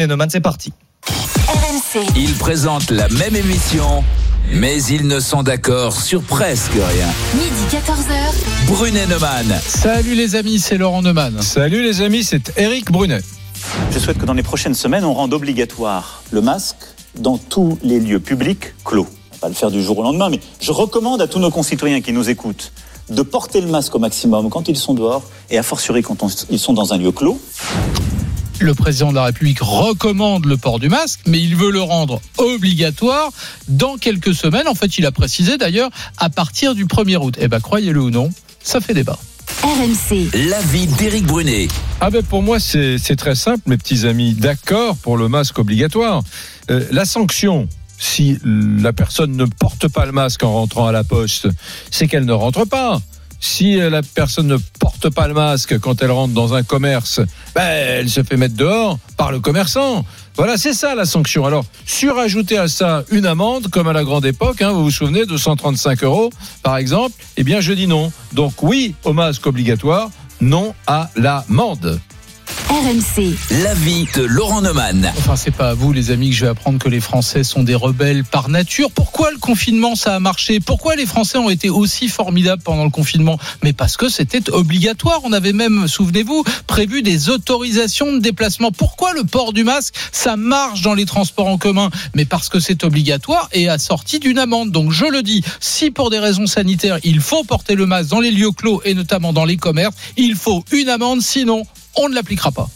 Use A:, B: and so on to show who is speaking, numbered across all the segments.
A: Nenoman, c'est parti.
B: RMC.
C: Ils présentent la même émission, mais ils ne sont d'accord sur presque rien.
B: Midi 14h.
C: Brunet Neumann.
D: Salut les amis, c'est Laurent Neumann.
E: Salut les amis, c'est Eric Brunet.
F: Je souhaite que dans les prochaines semaines, on rende obligatoire le masque dans tous les lieux publics clos. On va pas le faire du jour au lendemain, mais je recommande à tous nos concitoyens qui nous écoutent de porter le masque au maximum quand ils sont dehors et a fortiori quand on- ils sont dans un lieu clos.
D: Le président de la République recommande le port du masque, mais il veut le rendre obligatoire dans quelques semaines. En fait, il a précisé d'ailleurs à partir du 1er août. Eh ben, croyez-le ou non, ça fait débat.
B: RMC.
C: L'avis d'Éric Brunet.
E: Ah ben pour moi c'est c'est très simple mes petits amis, d'accord pour le masque obligatoire. Euh, la sanction, si la personne ne porte pas le masque en rentrant à la poste, c'est qu'elle ne rentre pas. Si euh, la personne ne porte pas le masque quand elle rentre dans un commerce, ben, elle se fait mettre dehors par le commerçant. Voilà, c'est ça la sanction. Alors, surajouter à ça une amende, comme à la grande époque, hein, vous vous souvenez, de 135 euros, par exemple, eh bien, je dis non. Donc, oui au masque obligatoire, non à l'amende.
B: RMC.
C: L'avis de Laurent Neumann.
D: Enfin, c'est pas à vous, les amis, que je vais apprendre que les Français sont des rebelles par nature. Pourquoi le confinement, ça a marché? Pourquoi les Français ont été aussi formidables pendant le confinement? Mais parce que c'était obligatoire. On avait même, souvenez-vous, prévu des autorisations de déplacement. Pourquoi le port du masque, ça marche dans les transports en commun? Mais parce que c'est obligatoire et assorti d'une amende. Donc, je le dis, si pour des raisons sanitaires, il faut porter le masque dans les lieux clos et notamment dans les commerces, il faut une amende, sinon, on ne l'appliquera pas.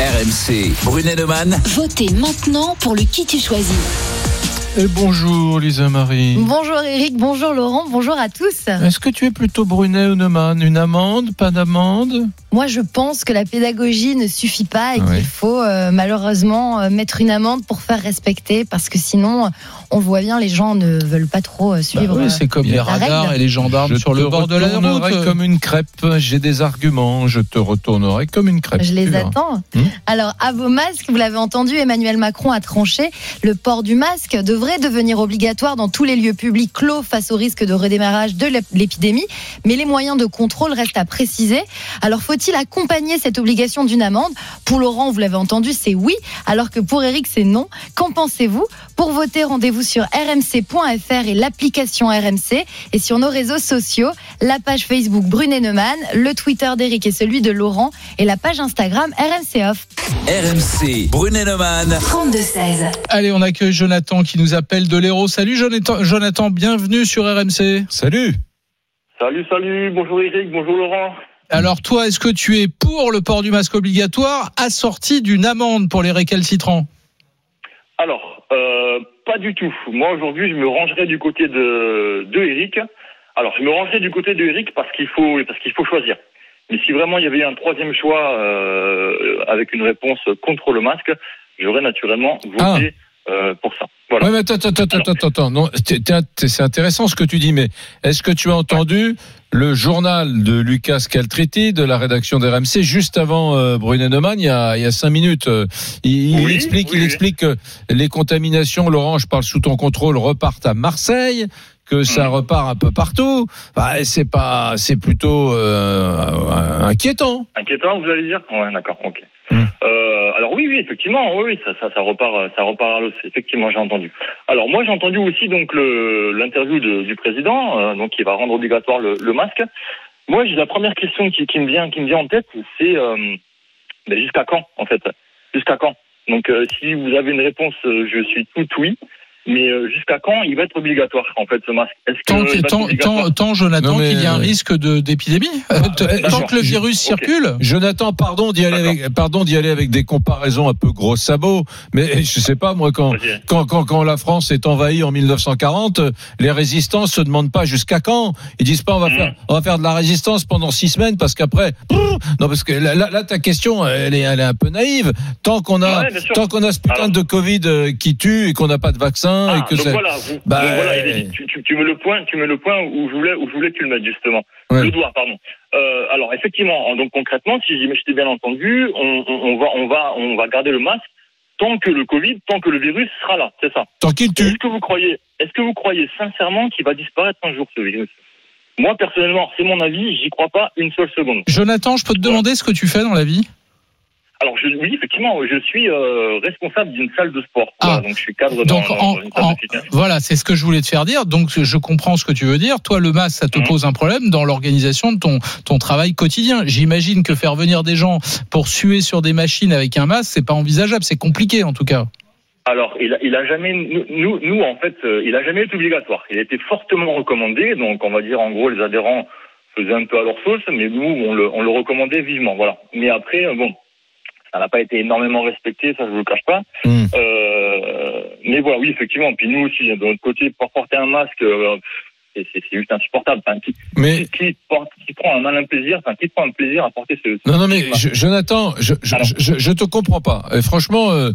C: RMC. Brunet Neumann.
B: Votez maintenant pour le qui tu choisis.
E: Et bonjour Lisa Marie.
G: Bonjour Eric, bonjour Laurent, bonjour à tous.
E: Est-ce que tu es plutôt Brunet ou Neumann? Une amende? Pas d'amende?
G: Moi je pense que la pédagogie ne suffit pas et
E: Oui.
G: qu'il faut euh, malheureusement euh, mettre une amende pour faire respecter parce que sinon on voit bien les gens ne veulent pas trop euh,
D: Bah
G: suivre.
D: oui,
G: euh,
D: c'est comme les radars
G: règle.
D: et les gendarmes
E: Je
D: sur le bord de la
E: retournerai
D: route.
E: comme une crêpe. J'ai des arguments. Je te retournerai comme une crêpe.
G: Je les attends.
E: Hmm.
G: Alors, à vos masques, vous l'avez entendu, Emmanuel Macron a tranché. Le port du masque devrait devenir obligatoire dans tous les lieux publics clos face au risque de redémarrage de l'ép- l'épidémie. Mais les moyens de contrôle restent à préciser. Alors, faut-il accompagner cette obligation d'une amende? Pour Laurent, vous l'avez entendu, c'est oui. Alors que pour Eric, c'est non. Qu'en pensez-vous? Pour voter, rendez-vous sur rmc.fr et l'application RMC. Et sur nos réseaux sociaux, la page Facebook Brunet Neumann, le Twitter d'Eric et celui de Laurent et la page Instagram RMC Off.
C: RMC. Brunet Neumann.
B: 32-16.
D: Allez, on accueille Jonathan qui nous appelle de l'Hérault. Salut Jonathan, Jonathan, bienvenue sur RMC.
E: Salut.
H: Salut, salut, bonjour Eric, bonjour Laurent.
D: Alors toi, est-ce que tu es pour le port du masque obligatoire assorti d'une amende pour les récalcitrants?
H: Alors, euh, pas du tout. Moi aujourd'hui, je me rangerai du côté de, de Eric. Alors, je me rangerai du côté de Eric parce qu'il faut parce faut choisir. Mais si vraiment il y avait un troisième choix euh, avec une réponse contre le masque, j'aurais naturellement voté euh, pour ça. Voilà.
E: Ouais, mais attends, attends, attends, attends, attends. Non, c'est intéressant ce que tu dis, mais est-ce que tu as entendu le journal de Lucas Caltriti de la rédaction d'RMC juste avant euh, Brunet Neumann il y a, il y a cinq minutes? Euh, Il, explique,
H: oui,
E: il explique que les contaminations, Laurent, je parle sous ton contrôle, repartent à Marseille que ça
H: Mm.
E: repart un peu partout. Bah, c'est pas, c'est plutôt euh, inquiétant.
H: Inquiétant, vous allez dire? Ouais, d'accord, ok.
E: Hmm.
H: Euh, alors oui, oui, effectivement, oui, ça, ça, ça repart, euh, ça repart à l'os. Effectivement, j'ai entendu. Alors moi, j'ai entendu aussi donc l'interview du président, euh, donc qui va rendre obligatoire le, le masque. Moi, j'ai la première question qui, qui me vient, qui me vient en tête, c'est euh, ben, jusqu'à quand, en fait, jusqu'à quand? Donc, euh, si vous avez une réponse, euh, je suis tout oui. Mais euh, jusqu'à quand il va être obligatoire, en fait, ce masque? Est-ce
D: Tant, que- tant, tant, tant, Jonathan,
E: mais,
D: qu'il y a un
E: euh,
D: risque d'épidémie euh, Tant que le virus circule.
E: Jonathan, pardon d'y aller avec, pardon d'y aller avec des comparaisons un peu gros sabots, mais je sais pas moi quand quand, quand, quand la France est envahie en 1940, euh, les résistants se demandent pas jusqu'à quand. Ils disent pas on va
H: Mhm.
E: faire on va faire de la résistance pendant six semaines parce qu'après non parce que là, là, là, ta question elle est elle est un peu naïve. Tant qu'on a
H: Ouais,
E: tant qu'on a ce putain
H: Alors.
E: de Covid euh, qui tue et qu'on n'a pas de vaccin et
H: Ah,
E: que
H: donc voilà, vous-
E: Bah,
H: donc voilà, tu, tu, tu mets le point, tu mets le point où je voulais, où je voulais que tu le mettes justement.
E: Ouais.
H: Le doigt, pardon. Euh, alors effectivement, donc concrètement, si je t'ai bien entendu, on, on, on va, on va, on va garder le masque tant que le Covid, tant que le virus sera là, c'est ça.
E: tant qu'il tue.
H: Est-ce que vous croyez, est-ce que vous croyez sincèrement qu'il va disparaître un jour ce virus? Moi personnellement, c'est mon avis, j'y crois pas une seule seconde.
D: Jonathan, je peux te demander ce que tu fais dans la vie?
H: Alors je, oui, effectivement, je suis euh, responsable d'une salle de sport.
D: Ah.
H: Voilà, donc je suis cadre dans,
D: Donc,
H: dans
D: en-
H: une salle
D: en-
H: de fitness.
D: Voilà, c'est ce que je voulais te faire dire. Donc, je comprends ce que tu veux dire. Toi, le masque, ça te
H: Mhm.
D: pose un problème dans l'organisation de ton, ton travail quotidien. J'imagine que faire venir des gens pour suer sur des machines avec un masque, c'est pas envisageable. C'est compliqué, en tout cas.
H: Alors, il a, il a jamais, nous, nous, nous, en fait, euh, il a jamais été obligatoire. Il a été fortement recommandé. Donc, on va dire, en gros, les adhérents faisaient un peu à leur sauce, mais nous, on le, on le recommandait vivement. Voilà. Mais après, euh, bon, ça n'a pas été énormément respecté, ça je vous le cache pas.
E: Hmm.
H: Euh, mais voilà, oui, effectivement. Puis nous aussi, de notre côté, pour porter un masque, euh, c'est juste insupportable. Enfin, qui,
E: Mais
H: qui, qui porte- qui prend un malin plaisir, enfin, qui prend un plaisir à porter ce. ce
E: non, non, mais je- Jonathan, je, je,
H: Alors.
E: je, je te comprends pas. Et franchement, euh,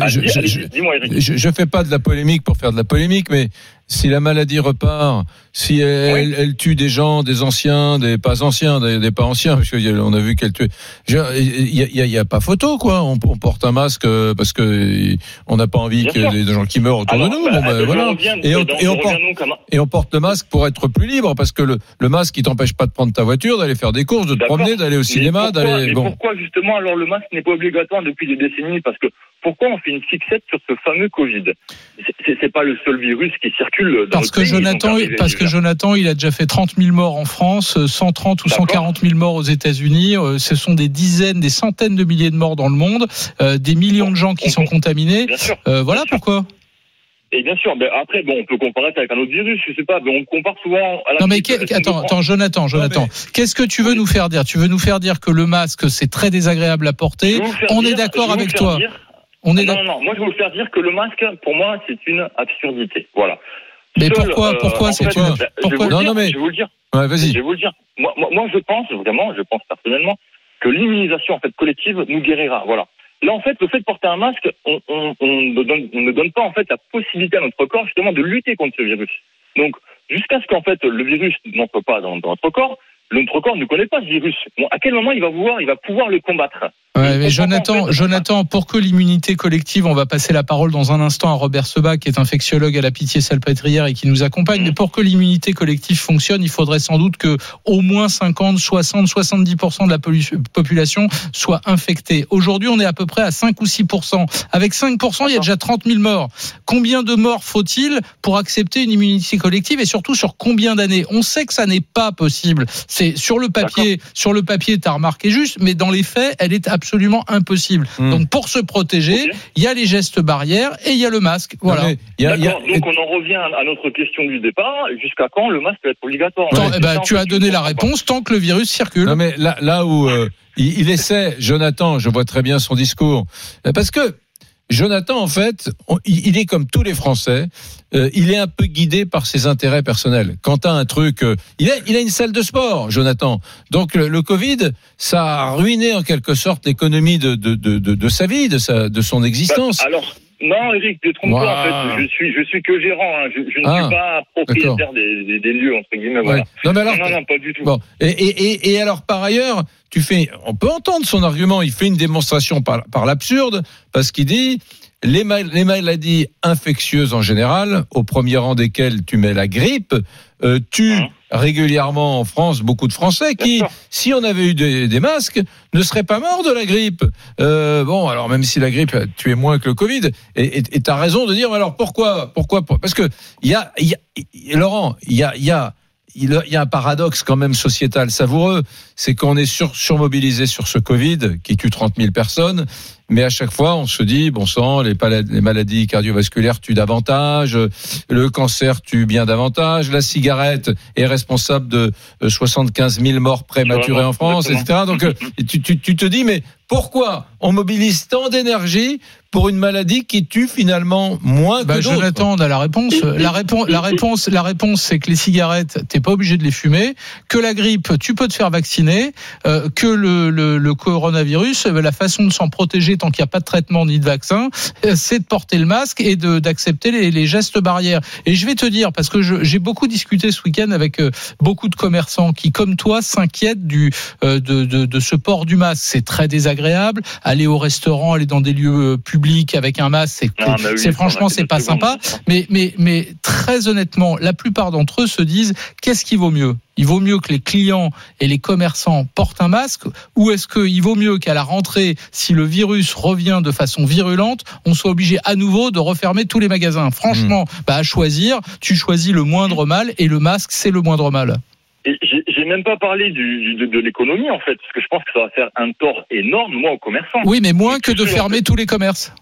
H: Ah,
E: je,
H: dis- allez,
E: je, je fais pas de la polémique pour faire de la polémique, mais si la maladie repart, si elle,
H: Oui.
E: elle, elle tue des gens, des anciens, des pas anciens, des, des pas anciens, parce qu'on a vu qu'elle tue. Il y y y a pas photo, quoi. On, on porte un masque euh, parce que on n'a pas envie
H: Bien
E: que
H: sûr.
E: des gens qui meurent autour
H: Alors,
E: de nous.
H: bah,
E: Bon,
H: je
E: voilà.
H: reviens-
E: Et on, et porte, et on porte le masque pour être plus libre, parce que le, le masque, il t'empêche pas de prendre ta voiture, d'aller faire des courses, de te promener, d'aller au cinéma, d'aller.
H: mais
E: Bon.
H: pourquoi justement alors le masque n'est pas obligatoire depuis des décennies? Parce que pourquoi on fait une fixette sur ce fameux Covid? C'est- pas le seul virus qui circule dans
D: Parce que
H: pays,
D: Jonathan, parce que. Jonathan, il a déjà fait 30 000 morts en France, euh, 130 ou
H: D'accord.
D: 140 000 morts aux États-Unis. Euh, Ce sont des dizaines, des centaines de milliers de morts dans le monde, euh, des millions de gens qui
H: On-
D: sont contaminés.
H: Bien sûr.
D: Euh, voilà pourquoi.
H: Et bien sûr, ben après, bon, on peut comparer ça avec un autre virus, je sais pas, mais on compare souvent à la
D: Non mais que- attends, attends, Jonathan, Jonathan, qu'est-ce que tu veux nous faire dire? Tu veux nous faire dire que le masque c'est très désagréable à porter? On
H: dire-
D: est d'accord avec toi.
H: dire-
D: On est
H: non,
D: d'accord.
H: non, non, moi je vais vous faire dire que le masque, pour moi, c'est une absurdité. Voilà.
D: Mais
H: Seul,
D: pourquoi-
H: euh,
D: pourquoi c'est une-
H: je vais
D: pourquoi-
H: vous le
E: Non,
H: dire,
E: non, mais-
H: Je vais vous le dire.
E: Ouais,
H: Je
E: vas-y.
H: vais vous le dire. Moi, moi, moi, je pense vraiment, je pense personnellement, que l'immunisation en fait collective nous guérira. Voilà. Là, en fait, le fait de porter un masque, on, on, on ne, donne, on ne donne pas en fait la possibilité à notre corps justement de lutter contre ce virus. Donc, jusqu'à ce qu'en fait le virus n'entre pas dans, dans notre corps, notre corps ne connaît pas ce virus. Bon, à quel moment il va pouvoir, il va pouvoir le combattre
D: Ouais, mais Jonathan,
H: pas, en fait.
D: Jonathan, pour que l'immunité collective, on va passer la parole dans un instant à Robert Sebag, qui est infectiologue à la Pitié-Salpêtrière et qui nous accompagne. Mais pour que l'immunité collective fonctionne, il faudrait sans doute que au moins 50, 60, 70% de la population soit infectée. Aujourd'hui, on est à peu près à 5 ou 6%. Avec 5%, il y a déjà 30 000 morts. Combien de morts faut-il pour accepter une immunité collective et surtout sur combien d'années? On sait que ça n'est pas possible. C'est sur le papier, sur le papier, t'as remarqué juste, mais dans les faits, elle est absolument impossible.
E: Hmm.
D: Donc pour se protéger, il y a les gestes barrières et il y a le masque. Voilà.
E: Non, mais il y a- il y a-
H: D'accord. Donc on en revient à notre question du départ. Jusqu'à quand le masque va être obligatoire?
D: Tant- eh ben, tu as donné la réponse tant que le virus circule.
E: Non mais là, là où euh, il, il essaie, Jonathan, je vois très bien son discours, Euh, parce que Jonathan, en fait, on- il est comme tous les Français, euh, il est un peu guidé par ses intérêts personnels. Quand t'as un truc, euh, il a, il a une salle de sport, Jonathan. Donc le, le Covid, ça a ruiné en quelque sorte l'économie de, de, de, de, de sa vie, de sa, de son existence.
H: Bah, alors, non, Eric, tu te trompes pas,
E: Ouah.
H: en fait. Je suis, je suis que gérant. hein. Je, je ne
E: Ah,
H: suis pas propriétaire des, des, des lieux, entre guillemets.
E: Ouais.
H: Voilà.
E: Non mais alors,
H: non, non, non, pas du tout.
E: Bon, et, et, et, et alors par ailleurs, tu fais, on peut entendre son argument. Il fait une démonstration par, par l'absurde parce qu'il dit les, mal- les maladies infectieuses en général, au premier rang desquelles tu mets la grippe, euh, tuent
H: Hein.
E: Régulièrement en France beaucoup de Français qui, si on avait eu des, des masques, ne seraient pas morts de la grippe. Euh, bon, alors même si la grippe a tué moins que le Covid, et tu as raison de dire, alors pourquoi, pourquoi, Parce que il y a, il y a- Laurent, il y a, il y a il y a un paradoxe quand même sociétal savoureux, c'est qu'on est sur, surmobilisé sur ce Covid qui tue 30 000 personnes, mais à chaque fois on se dit, bon sang, les, maladies cardiovasculaires tuent davantage, le cancer tue bien davantage, la cigarette est responsable de euh, 75 000 morts prématurées en France, etc. Donc euh, tu, tu, tu te dis, mais pourquoi on mobilise tant d'énergie pour une maladie qui tue finalement moins
D: Bah,
E: que d'autres
D: Jonathan, on a la réponse. La réponse, la réponse, la réponse, c'est que les cigarettes, t'es pas obligé de les fumer. Que la grippe, tu peux te faire vacciner. euh, que le, le, le coronavirus, euh, la façon de s'en protéger tant qu'il n'y a pas de traitement ni de vaccin, euh, c'est de porter le masque et d'accepter les, les gestes barrières. Et je vais te dire, parce que j'ai beaucoup discuté ce week-end avec euh, beaucoup de commerçants qui, comme toi, s'inquiètent du euh, de, de, de ce port du masque. C'est très désagréable. Aller au restaurant, aller dans des lieux publics avec un masque, c'est
H: Non, mais oui,
D: franchement c'est pas sympa. Mais mais mais très honnêtement, la plupart d'entre eux se disent qu'est-ce qui vaut mieux? Il vaut mieux que les clients et les commerçants portent un masque ou est-ce qu'il vaut mieux qu'à la rentrée, si le virus revient de façon virulente, on soit obligé à nouveau de refermer tous les magasins? Franchement, bah, à choisir, tu choisis le moindre mal et le masque, c'est le moindre mal.
H: Et j'ai même pas parlé du, de, de l'économie en fait, parce que je pense que ça va faire un tort énorme, moi, aux commerçants.
D: Oui, mais moins que de fermer tous les commerces.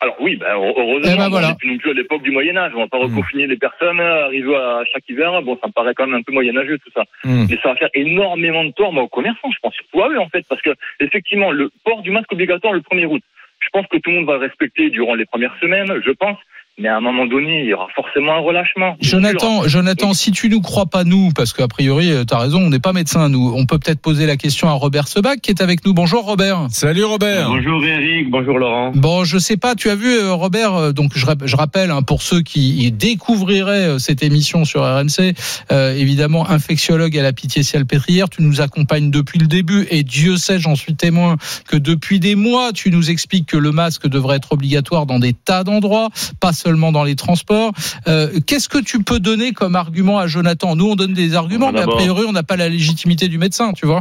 H: Alors oui, ben, heureusement,
D: Eh ben,
H: on
D: voilà.
H: n'est plus non plus à l'époque du Moyen Âge. On va pas
E: Mm.
H: reconfiner les personnes, euh, arriver à chaque hiver. Bon, ça me paraît quand même un peu moyenâgeux tout ça.
E: Mm.
H: Mais ça va faire énormément de tort moi, aux commerçants, je pense surtout à eux en fait, parce que effectivement, le port du masque obligatoire le 1er août, je pense que tout le monde va le respecter durant les premières semaines, je pense. Mais à un moment donné, il y aura forcément un relâchement. sûr.
D: Jonathan, Jonathan, si tu nous crois pas nous, parce qu'a priori, tu as raison, on n'est pas médecin nous, on peut peut-être poser la question à Robert Sebag qui est avec nous. Bonjour Robert.
E: Salut Robert.
A: Bonjour Eric, bonjour Laurent.
D: Bon, je sais pas, tu as vu euh, Robert, euh, donc je, rap- je rappelle hein, pour ceux qui découvriraient euh, cette émission sur RMC, euh, évidemment infectiologue à la pitié salpêtrière, tu nous accompagnes depuis le début et Dieu sait, j'en suis témoin, que depuis des mois, tu nous expliques que le masque devrait être obligatoire dans des tas d'endroits, pas seulement dans les transports. Euh, Qu'est-ce que tu peux donner comme argument à Jonathan? Nous, on donne des arguments,
A: Bon,
D: mais a priori, on n'a pas la légitimité du médecin, tu vois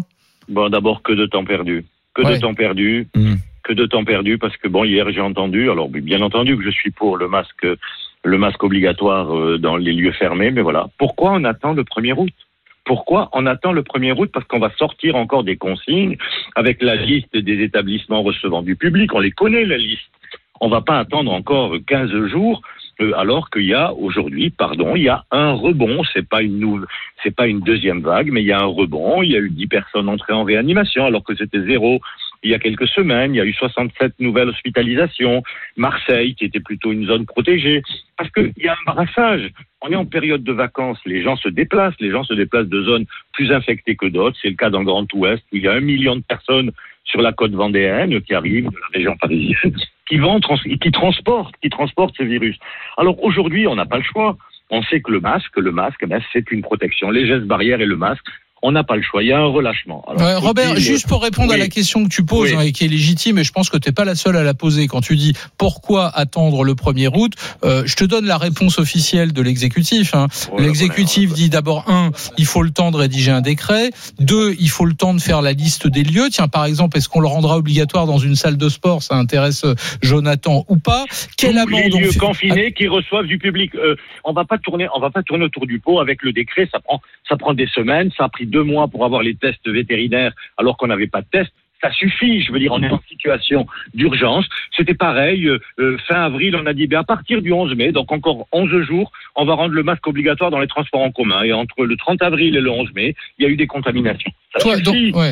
A: Bon, d'abord, que de temps perdu. Que
D: Ouais.
A: de temps perdu.
E: Mm.
A: Que de temps perdu, parce que bon, hier, j'ai entendu, alors bien entendu que je suis pour le masque, le masque obligatoire euh, dans les lieux fermés, mais voilà. Pourquoi on attend le 1er août? Pourquoi on attend le 1er août? Parce qu'on va sortir encore des consignes avec la liste des établissements recevant du public. On les connaît, la liste. On va pas attendre encore 15 jours euh, alors qu'il y a aujourd'hui, pardon, il y a un rebond. C'est pas une nouvelle, c'est pas une deuxième vague, mais il y a un rebond. Il y a eu 10 personnes entrées en réanimation alors que c'était zéro il y a quelques semaines. Il y a eu 67 nouvelles hospitalisations. Marseille, qui était plutôt une zone protégée. Parce qu'il y a un brassage. On est en période de vacances. Les gens se déplacent. Les gens se déplacent de zones plus infectées que d'autres. C'est le cas dans le Grand Ouest où il y a un million de personnes sur la côte vendéenne qui arrivent de la région parisienne, qui vont qui transportent, qui transportent ce virus. Alors aujourd'hui, on n'a pas le choix. On sait que le masque, le masque, ben, c'est une protection. Les gestes barrières et le masque, on n'a pas le choix. Il y a un relâchement. Alors,
D: Ouais, Robert, juste pour répondre à la question que tu poses
A: Oui.
D: hein, et qui est légitime, et je pense que tu n'es pas la seule à la poser quand tu dis pourquoi attendre le 1er août, euh, je te donne la réponse officielle de l'exécutif. hein. L'exécutif dit d'abord, un, il faut le temps de rédiger un décret. Deux, il faut le temps de faire la liste des lieux. Tiens, par exemple, est-ce qu'on le rendra obligatoire dans une salle de sport? Ça intéresse euh, Jonathan ou pas? Quelle amende
A: les lieux
D: fait-
A: confinés qui reçoivent du public. Euh, on va pas tourner, on va pas tourner autour du pot avec le décret. Ça prend, ça prend des semaines. Ça a pris deux mois pour avoir les tests vétérinaires alors qu'on n'avait pas de tests. Ça suffit. Je veux dire, on est en situation d'urgence. C'était pareil. euh, euh, fin avril, on a dit, ben, à partir du 11 mai, donc encore 11 jours, on va rendre le masque obligatoire dans les transports en commun. Et entre le 30 avril et le 11 mai, il y a eu des contaminations. Ça
D: Toi, donc,
A: suffit.
D: ouais.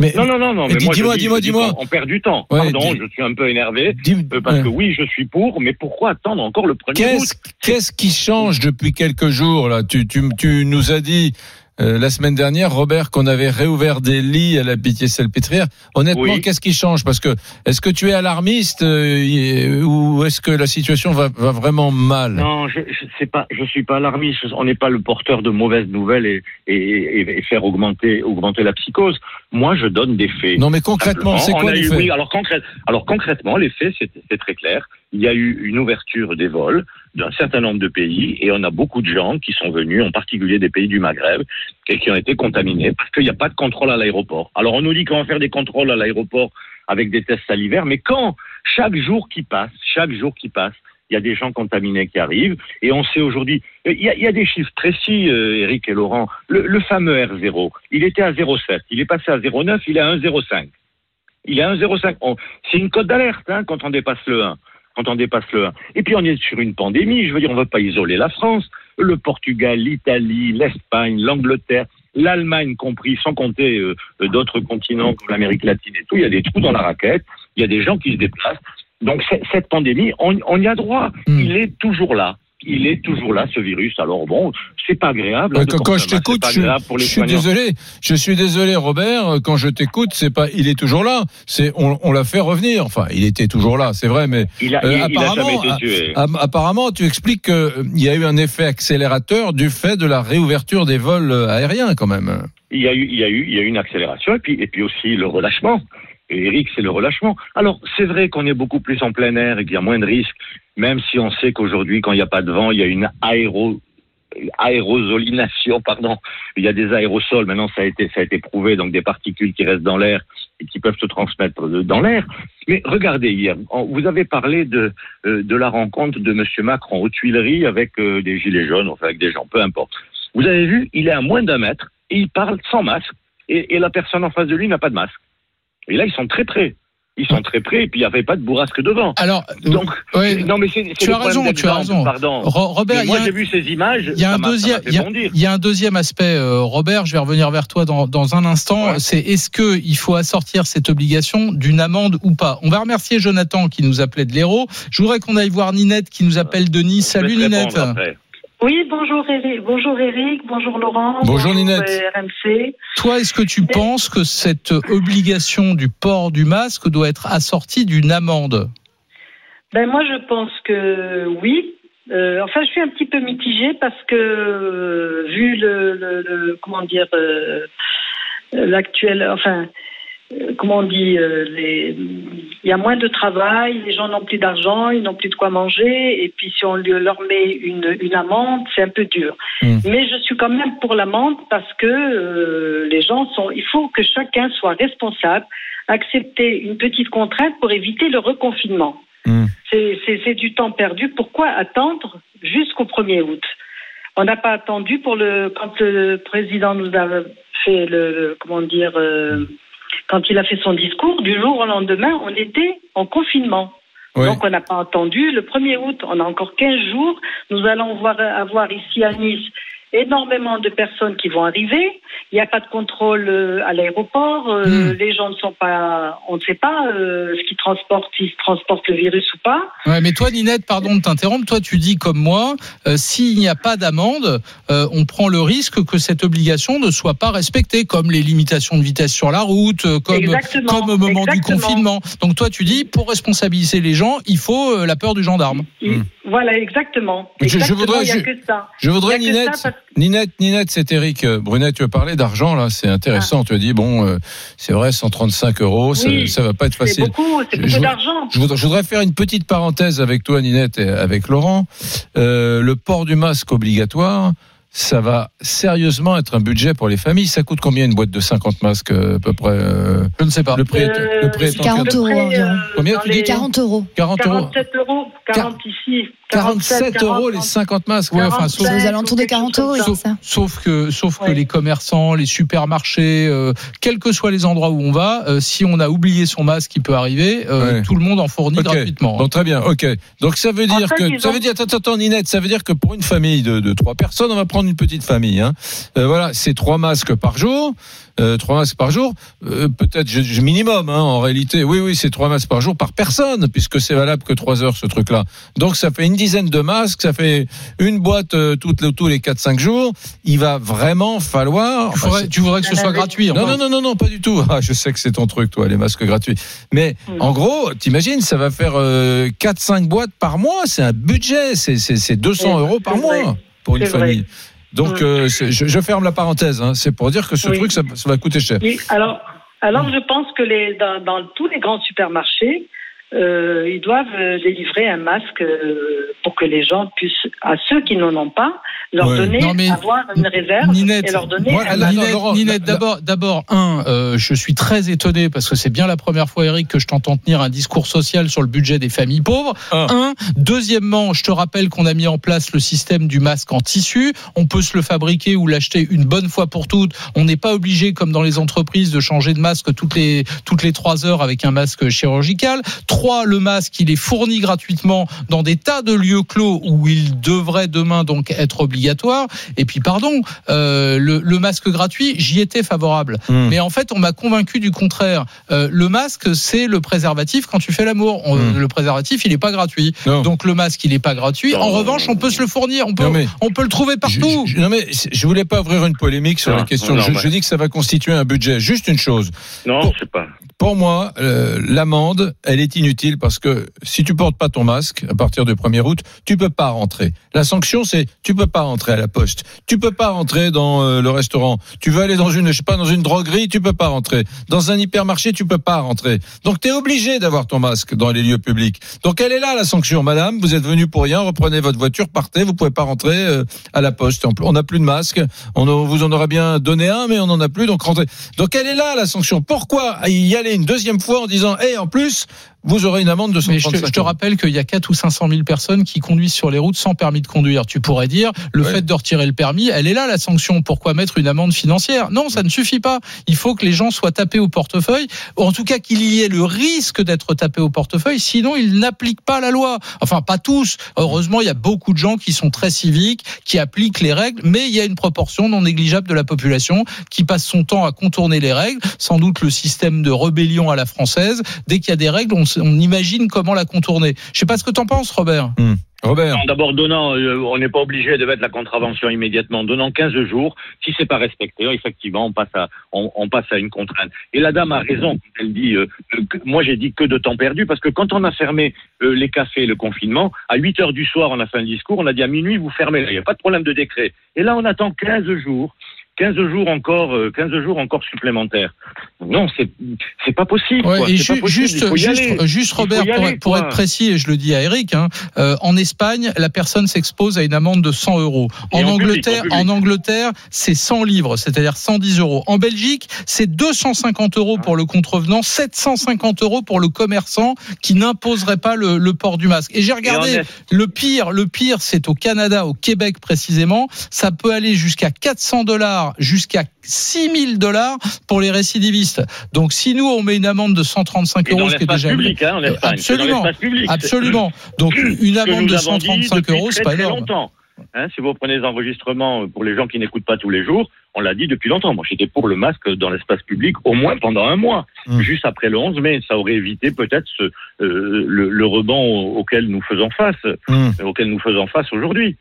E: Mais
A: Non, non, non, non.
E: Mais
A: Mais
E: dis-
A: moi,
E: dis-moi,
A: dis-
E: dis-moi, dis-moi.
A: qu'on- On perd du temps.
E: Ouais,
A: Pardon,
E: dis-
A: je suis un peu énervé.
E: dis-
A: Euh, parce
E: ouais.
A: que oui, je suis pour, mais pourquoi attendre encore le 1er août?
E: Qu'est-ce qu'est-ce qui change depuis quelques jours là? Tu, tu, tu nous as dit euh, la semaine dernière, Robert, qu'on avait réouvert des lits à la Pitié-Salpêtrière. Honnêtement,
A: Oui.
E: qu'est-ce qui change? Parce que est-ce que tu es alarmiste euh, ou est-ce que la situation va, va vraiment mal?
A: Non, je je sais pas, je suis pas alarmiste. On n'est pas le porteur de mauvaises nouvelles et, et, et- faire augmenter augmenter la psychose. Moi, je donne des faits.
E: Non, mais concrètement, c'est quoi les
A: eu-
E: faits?
A: oui, alors, concrète- alors concrètement, les faits, c'est c'est très clair. Il y a eu une ouverture des vols d'un certain nombre de pays et on a beaucoup de gens qui sont venus, en particulier des pays du Maghreb, et qui ont été contaminés parce qu'il n'y a pas de contrôle à l'aéroport. Alors on nous dit qu'on va faire des contrôles à l'aéroport avec des tests salivaires, mais quand chaque jour qui passe, chaque jour qui passe, il y a des gens contaminés qui arrivent et on sait aujourd'hui, il y a, des chiffres précis, euh, Eric et Laurent. Le, fameux R0, il était à 0,7, il est passé à 0,9, il est à 1,05. Il est à 1,05. On- C'est une cote d'alerte hein, quand on dépasse le 1. Quand on dépasse le 1. Et puis on est sur une pandémie. Je veux dire, on ne va pas isoler la France. Le Portugal, l'Italie, l'Espagne, l'Angleterre, l'Allemagne compris, sans compter euh, d'autres continents comme l'Amérique latine et tout. Il y a des trous dans la raquette. Il y a des gens qui se déplacent. Donc cette pandémie, on, on y a droit.
E: Hmm.
A: Il est toujours là. Il est toujours là, ce virus. Alors bon, c'est pas agréable. hein,
E: quand, quand je t'écoute, je, suis désolé. Je suis désolé, Robert. Quand je t'écoute, c'est pas, il est toujours là. C'est, on, on l'a fait revenir. Enfin, il était toujours là, c'est vrai, mais
A: Il a,
E: Euh,
A: il- il a
E: apparemment,
A: jamais été tué.
E: App- Apparemment, tu expliques qu'il y a eu un effet accélérateur du fait de la réouverture des vols euh, aériens, quand même.
A: il y a eu, il y a eu, il y a eu une accélération et puis, et puis aussi le relâchement. Eric, c'est le relâchement. Alors, c'est vrai qu'on est beaucoup plus en plein air et qu'il y a moins de risques, même si on sait qu'aujourd'hui, quand il n'y a pas de vent, il y a une aéro, aérosolination, pardon. Il y a des aérosols. Maintenant, ça a été, ça a été prouvé. Donc, des particules qui restent dans l'air et qui peuvent se transmettre de- dans l'air. Mais regardez hier, vous avez parlé de, euh, de la rencontre de Monsieur Macron aux Tuileries avec euh, des gilets jaunes, enfin avec des gens, peu importe. Vous avez vu, il est à moins d'un mètre et il parle sans masque et la personne en face de lui n'a pas de masque. Et là, ils sont très près. Ils sont très près et puis il n'y avait pas de bourrasque devant.
D: Alors,
A: Donc,
D: ouais,
A: non mais c'est
D: tu as raison, tu as raison.
A: Pardon.
D: Ro- Robert,
A: moi j'ai vu ces images.
D: Il y a un deuxième, il y a- un deuxième aspect, euh, Robert. Je vais revenir vers toi dans, dans un instant.
A: Ouais.
D: C'est est-ce que il faut assortir cette obligation d'une amende ou pas? On va remercier Jonathan qui nous appelait de l'Hérault. Je voudrais qu'on aille voir Ninette qui nous appelle de Nice.
A: Je vais
D: Salut
A: te
D: Ninette.
A: après.
I: Oui, bonjour Eric, bonjour Eric, bonjour Laurent.
E: Bonjour, Ninette.
I: euh, RMC.
D: Toi, est-ce que tu penses que cette obligation du port du masque doit être assortie d'une amende?
I: Ben moi je pense que oui. Euh, enfin, je suis un petit peu mitigée parce que euh, vu le, le- le- comment dire euh, l'actuel, enfin comment on dit, euh, les- il y a moins de travail, les gens n'ont plus d'argent, ils n'ont plus de quoi manger, et puis si on leur met une, une amende, c'est un peu dur.
E: Mm.
I: Mais je suis quand même pour l'amende parce que euh, les gens sont, il faut que chacun soit responsable, accepter une petite contrainte pour éviter le reconfinement.
E: Mm.
I: C'est- du temps perdu. Pourquoi attendre jusqu'au 1er août? On n'a pas attendu pour le quand le président nous a fait le, le- comment dire euh, quand il a fait son discours du jour au lendemain, on était en confinement. Donc on n'a pas attendu le 1er août. On a encore 15 jours. Nous allons voir, avoir ici à Nice énormément de personnes qui vont arriver. Il n'y a pas de contrôle euh, à l'aéroport. Euh,
D: Hmm.
I: Les gens ne sont pas, on ne sait pas euh, ce qu'ils transportent, s'ils transportent le virus ou pas.
D: Ouais, mais toi, Ninette, pardon de t'interrompre. Toi, tu dis comme moi, euh, s'il n'y a pas d'amende, euh, on prend le risque que cette obligation ne soit pas respectée, comme les limitations de vitesse sur la route, comme,
I: Exactement,
D: comme au moment du confinement. Donc toi, tu dis, pour responsabiliser les gens, il faut euh, la peur du gendarme.
I: Il-. Voilà, exactement.
E: Je- voudrais-
I: il n'y a
E: je-
I: que ça.
E: Je voudrais, Ninette,
I: ça parce-
E: Ninette, Ninette, c'est Eric Euh, Brunet, tu as parlé d'argent, là, c'est intéressant. Tu as dit, bon, euh, c'est vrai, 135 euros, ça,
I: Oui,
E: ça va pas être
I: C'est
E: facile.
I: beaucoup, c'est
E: Je-
I: beaucoup d'argent.
E: Je voudrais, je voudrais faire une petite parenthèse avec toi, Ninette, et avec Laurent. Euh, le port du masque obligatoire, ça va sérieusement être un budget pour les familles. Ça coûte combien une boîte de 50 masques, euh, à peu près euh,
D: Je ne sais pas.
E: Le prix est, le prix est
G: c'est
E: en
G: 40
E: quel-
G: euros.
E: Combien tu dis
I: les
G: 40 euros.
E: 40 euros
I: 47 euros, 40 ici.
E: 47 euros les 50 masques.
D: Ouais, enfin, sauf-
G: C'est aux alentours de 40 euros, c'est ça
D: Sauf que, sauf que les commerçants, les supermarchés, euh, quels que soient les endroits où on va, euh, si on a oublié son masque qui peut arriver, euh,
E: Ouais.
D: tout le monde en fournit
E: Ok.
D: gratuitement.
E: Donc très bien, ok. Donc ça veut dire
I: En fait,
E: que ça
I: ont-
E: veut dire attends, attends, Ninette, ça veut dire que pour une famille de, de trois personnes, on va prendre une petite famille. Hein. Euh, voilà, c'est trois masques par jour, euh, trois masques par jour, euh, peut-être je- je- minimum. Hein, en réalité, oui, oui, c'est trois masques par jour par personne, puisque c'est valable que trois heures ce truc-là. Donc ça fait une dizaine de masques, ça fait une boîte euh, toutes les- tous les quatre cinq jours. Il va vraiment falloir.
D: tu, voudrais, tu voudrais que ce soit gratuit.
E: Non, non, non, non, non, pas du tout. Ah, je sais que c'est ton truc, toi, les masques gratuits. Mais
I: Mm.
E: en gros, t'imagines, ça va faire euh, 4-5 boîtes par mois. C'est un budget. C'est, c'est, c'est 200
I: C'est-
E: euros par mois pour une
I: vrai.
E: Donc,
I: Mm.
E: euh, je, je ferme la parenthèse. Hein. C'est pour dire que ce
I: Oui.
E: truc, ça, ça va coûter cher.
I: Oui, alors, alors je pense que les, dans, dans tous les grands supermarchés, euh, ils doivent euh, délivrer un masque euh, pour que les gens puissent, à ceux qui n'en ont pas, leur
E: Ouais.
I: donner,
D: Non,
I: avoir une réserve
D: Ninette,
I: et leur donner
E: moi,
I: un masque.
D: Ninette,
E: Laurent,
D: Ninette,
E: là-
D: d'abord, d'abord, un, euh, je suis très étonné parce que c'est bien la première fois, Eric, que je t'entends tenir un discours social sur le budget des familles pauvres.
E: Un.
D: Un. Deuxièmement, je te rappelle qu'on a mis en place le système du masque en tissu. On peut se le fabriquer ou l'acheter une bonne fois pour toutes. On n'est pas obligé, comme dans les entreprises, de changer de masque toutes les toutes les trois heures avec un masque chirurgical. Trois, le masque, il est fourni gratuitement dans des tas de lieux clos où il devrait demain donc être obligatoire. Et puis, pardon, euh, le, le masque gratuit, j'y étais favorable.
E: Hmm.
D: Mais en fait, on m'a convaincu du contraire. Euh, le masque, c'est le préservatif quand tu fais l'amour.
E: Hmm.
D: Le préservatif, il n'est pas gratuit.
E: Non.
D: Donc le masque, il n'est pas gratuit. En
A: Non.
D: revanche, on peut se le fournir. On peut,
E: mais-
D: on peut le trouver partout.
E: Je, je- non mais je voulais pas ouvrir une polémique sur
A: Non,
E: la question.
A: non,
E: je,
A: mais-
E: je dis que ça va constituer un budget. Juste une chose.
A: Non,
E: Bon.
A: c'est pas.
E: pour moi, euh, l'amende, elle est inutile parce que si tu portes pas ton masque à partir du 1er août, tu peux pas rentrer. La sanction, c'est tu peux pas rentrer à la poste, tu peux pas rentrer dans euh, le restaurant, tu veux aller dans une, je sais pas, dans une droguerie, tu peux pas rentrer. Dans un hypermarché, tu peux pas rentrer. Donc tu es obligé d'avoir ton masque dans les lieux publics. Donc elle est là la sanction, madame. Vous êtes venu pour rien, reprenez votre voiture, partez. Vous pouvez pas rentrer euh, à la poste. On n'a plus de masque. On vous en aura bien donné un, mais on en a plus. Donc rentrez. Donc elle est là la sanction. Pourquoi y aller une deuxième fois en disant, et en plus, vous aurez une amende de
D: Mais je te,
E: 135
D: je te rappelle qu'il y a 4 ou 500 000 personnes qui conduisent sur les routes sans permis de conduire. Tu pourrais dire, le
E: Ouais.
D: fait de retirer le permis, elle est là la sanction. Pourquoi mettre une amende financière? Non, ça ne suffit pas. Il faut que les gens soient tapés au portefeuille, ou en tout cas qu'il y ait le risque d'être tapés au portefeuille, sinon ils n'appliquent pas la loi. Enfin, pas tous. Heureusement, il y a beaucoup de gens qui sont très civiques, qui appliquent les règles, mais il y a une proportion non négligeable de la population qui passe son temps à contourner les règles. Sans doute le système de rébellion à la française. Dès qu'il y a des règles, on, on imagine comment la contourner. Je sais pas ce que t'en penses, Robert.
E: Robert.
A: Non, D'abord, donnant, euh, on n'est pas obligé de mettre la contravention immédiatement. Donnant 15 jours, si c'est pas respecté, effectivement, on passe à, on, on passe à une contrainte. Et la dame a raison quand elle dit, euh, euh, que- moi j'ai dit que de temps perdu, parce que quand on a fermé euh, les cafés, le confinement, à 8 heures du soir, on a fait un discours, on a dit à minuit, vous fermez, il n'y a pas de problème de décret. Et là, on attend 15 jours. 15 jours encore, euh, 15 jours encore supplémentaires. Non, c'est c'est pas possible.
D: Ouais,
A: quoi.
D: et
A: C'est
D: ju-
A: pas possible, il
D: juste, juste, juste, Robert, pour, être précis, et je le dis à Eric, hein, euh, en Espagne, la personne s'expose à une amende de 100 euros. En,
A: public,
D: Angleterre,
A: en public.
D: en Angleterre, c'est 100 livres, c'est-à-dire 110 euros. En Belgique, c'est 250 euros pour le contrevenant, 750 euros pour le commerçant qui n'imposerait pas le, le port du masque. Et j'ai regardé, le pire, le pire, c'est au Canada, au Québec précisément. Ça peut aller jusqu'à 400 dollars, jusqu'à 6000 dollars pour les récidivistes. Donc, si nous, on met une amende de 135
A: Et dans
D: euros, ce qui est déjà
A: public, hein,
D: Absolument.
A: l'espace public.
D: Absolument. Donc, une amende de
A: avons dit
D: 135
A: depuis
D: euros, c'est pas énorme.
A: longtemps. Hein, si vous prenez les enregistrements pour les gens qui n'écoutent pas tous les jours, on l'a dit depuis longtemps. Moi, j'étais pour le masque dans l'espace public au moins pendant un mois,
E: Mm.
A: juste après le 11 mai. Ça aurait évité peut-être euh, le, le rebond au- auquel nous faisons face,
E: Mm.
A: euh, auquel nous faisons face aujourd'hui.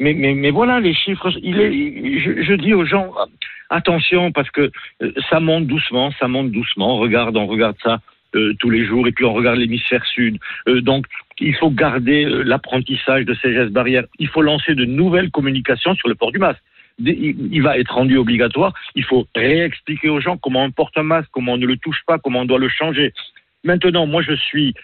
A: Mais, mais, mais voilà, les chiffres. Je, dis aux gens, attention, parce que euh, ça monte doucement, ça monte doucement. On regarde, on regarde ça euh, tous les jours, et puis on regarde l'hémisphère sud. Euh, donc, il faut garder l'apprentissage de ces gestes barrières. Il faut lancer de nouvelles communications sur le port du masque. Il va être rendu obligatoire. Il faut réexpliquer aux gens comment on porte un masque, comment on ne le touche pas, comment on doit le changer. Maintenant, moi, je suis,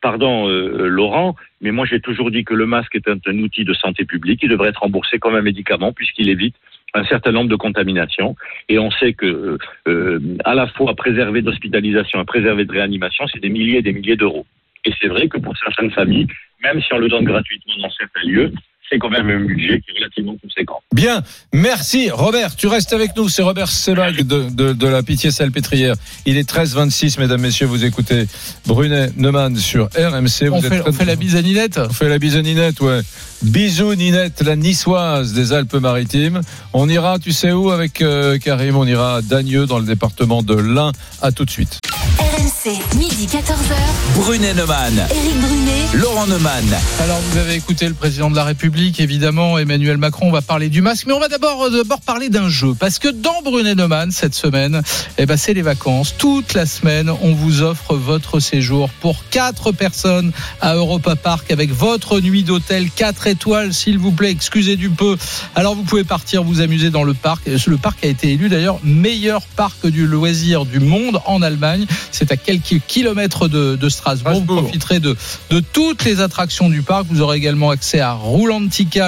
A: pardon, euh, Laurent, mais moi, j'ai toujours dit que le masque est un, un outil de santé publique. Il devrait être remboursé comme un médicament puisqu'il évite un certain nombre de contaminations. Et on sait que, euh, euh, à la fois préserver d'hospitalisation et préserver de réanimation, c'est des milliers et des milliers d'euros. Et c'est vrai que pour certaines familles, même si on le donne gratuitement dans certains lieux, c'est quand même un budget qui est relativement conséquent.
E: Bien, merci Robert. Tu restes avec nous. C'est Robert Sebag de, de, de la Pitié Salpêtrière. Il est 13h26, mesdames, messieurs. Vous écoutez Brunet Neumann sur RMC. Vous
D: On
E: êtes
D: fait,
E: très-
D: on fait la bise à Ninette
E: On fait la bise à Ninette, ouais. Bisous Ninette, la niçoise des Alpes-Maritimes. On ira, tu sais où avec euh, Karim? On ira à Dagneux dans le département de l'Ain. À tout de suite.
B: RMC, midi 14h.
C: Brunet Neumann,
B: Éric Brunet.
C: Laurent Neumann.
D: Alors vous avez écouté le président de la République, évidemment, Emmanuel Macron, on va parler du masque, mais on va d'abord euh, d'abord parler d'un jeu, parce que dans Brunet Neumann, cette semaine, eh ben, c'est les vacances. Toute la semaine, on vous offre votre séjour pour quatre personnes à Europa Park avec votre nuit d'hôtel 4 étoiles, s'il vous plaît, excusez du peu. Alors vous pouvez partir vous amuser dans le parc. Le parc a été élu d'ailleurs meilleur parc du loisir du monde en Allemagne. C'est à quelques kilomètres de, de Strasbourg.
E: Strasbourg.
D: Vous profiterez de, de toutes les attractions du parc. Vous aurez également accès à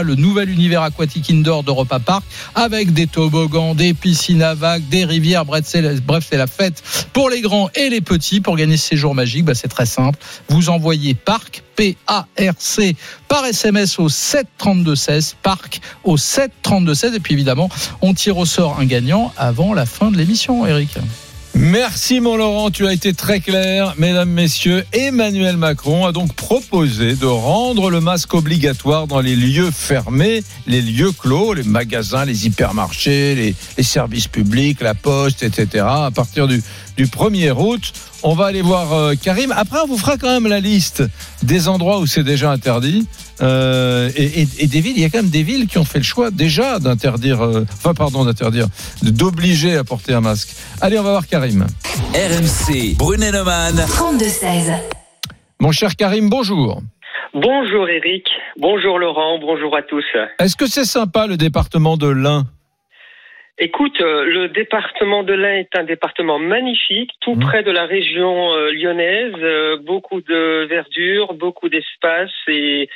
D: Le nouvel univers aquatique indoor d'Europa Park, avec des toboggans, des piscines à vagues, des rivières. Bref, c'est la, bref, c'est la fête pour les grands et les petits. Pour gagner ce séjour magique, bah, c'est très simple. Vous envoyez parc P-A-R-C par SMS au 732-16, parc au 732-16. Et puis évidemment, on tire au sort un gagnant avant la fin de l'émission, Eric.
E: Merci mon Laurent, tu as été très clair. Mesdames, Messieurs, Emmanuel Macron a donc proposé de rendre le masque obligatoire dans les lieux fermés, les lieux clos, les magasins, les hypermarchés, les, services publics, la poste, etc. À partir du, du 1er août, On va aller voir euh, Karim. Après, on vous fera quand même la liste des endroits où c'est déjà interdit. Euh, et, et- et des villes, il y a quand même des villes qui ont fait le choix déjà d'interdire, euh, enfin pardon, d'interdire, d'obliger à porter un masque. Allez, on va voir Karim.
C: RMC, Brunet-Neumann.
B: 32-16.
E: Mon cher Karim, bonjour.
J: Bonjour Eric, bonjour Laurent, bonjour à tous.
E: Est-ce que c'est sympa le département de l'Ain?
J: Écoute, euh, le département de l'Ain est un département magnifique, tout
E: Mhm.
J: près de la région euh, lyonnaise, euh, beaucoup de verdure, beaucoup d'espace et,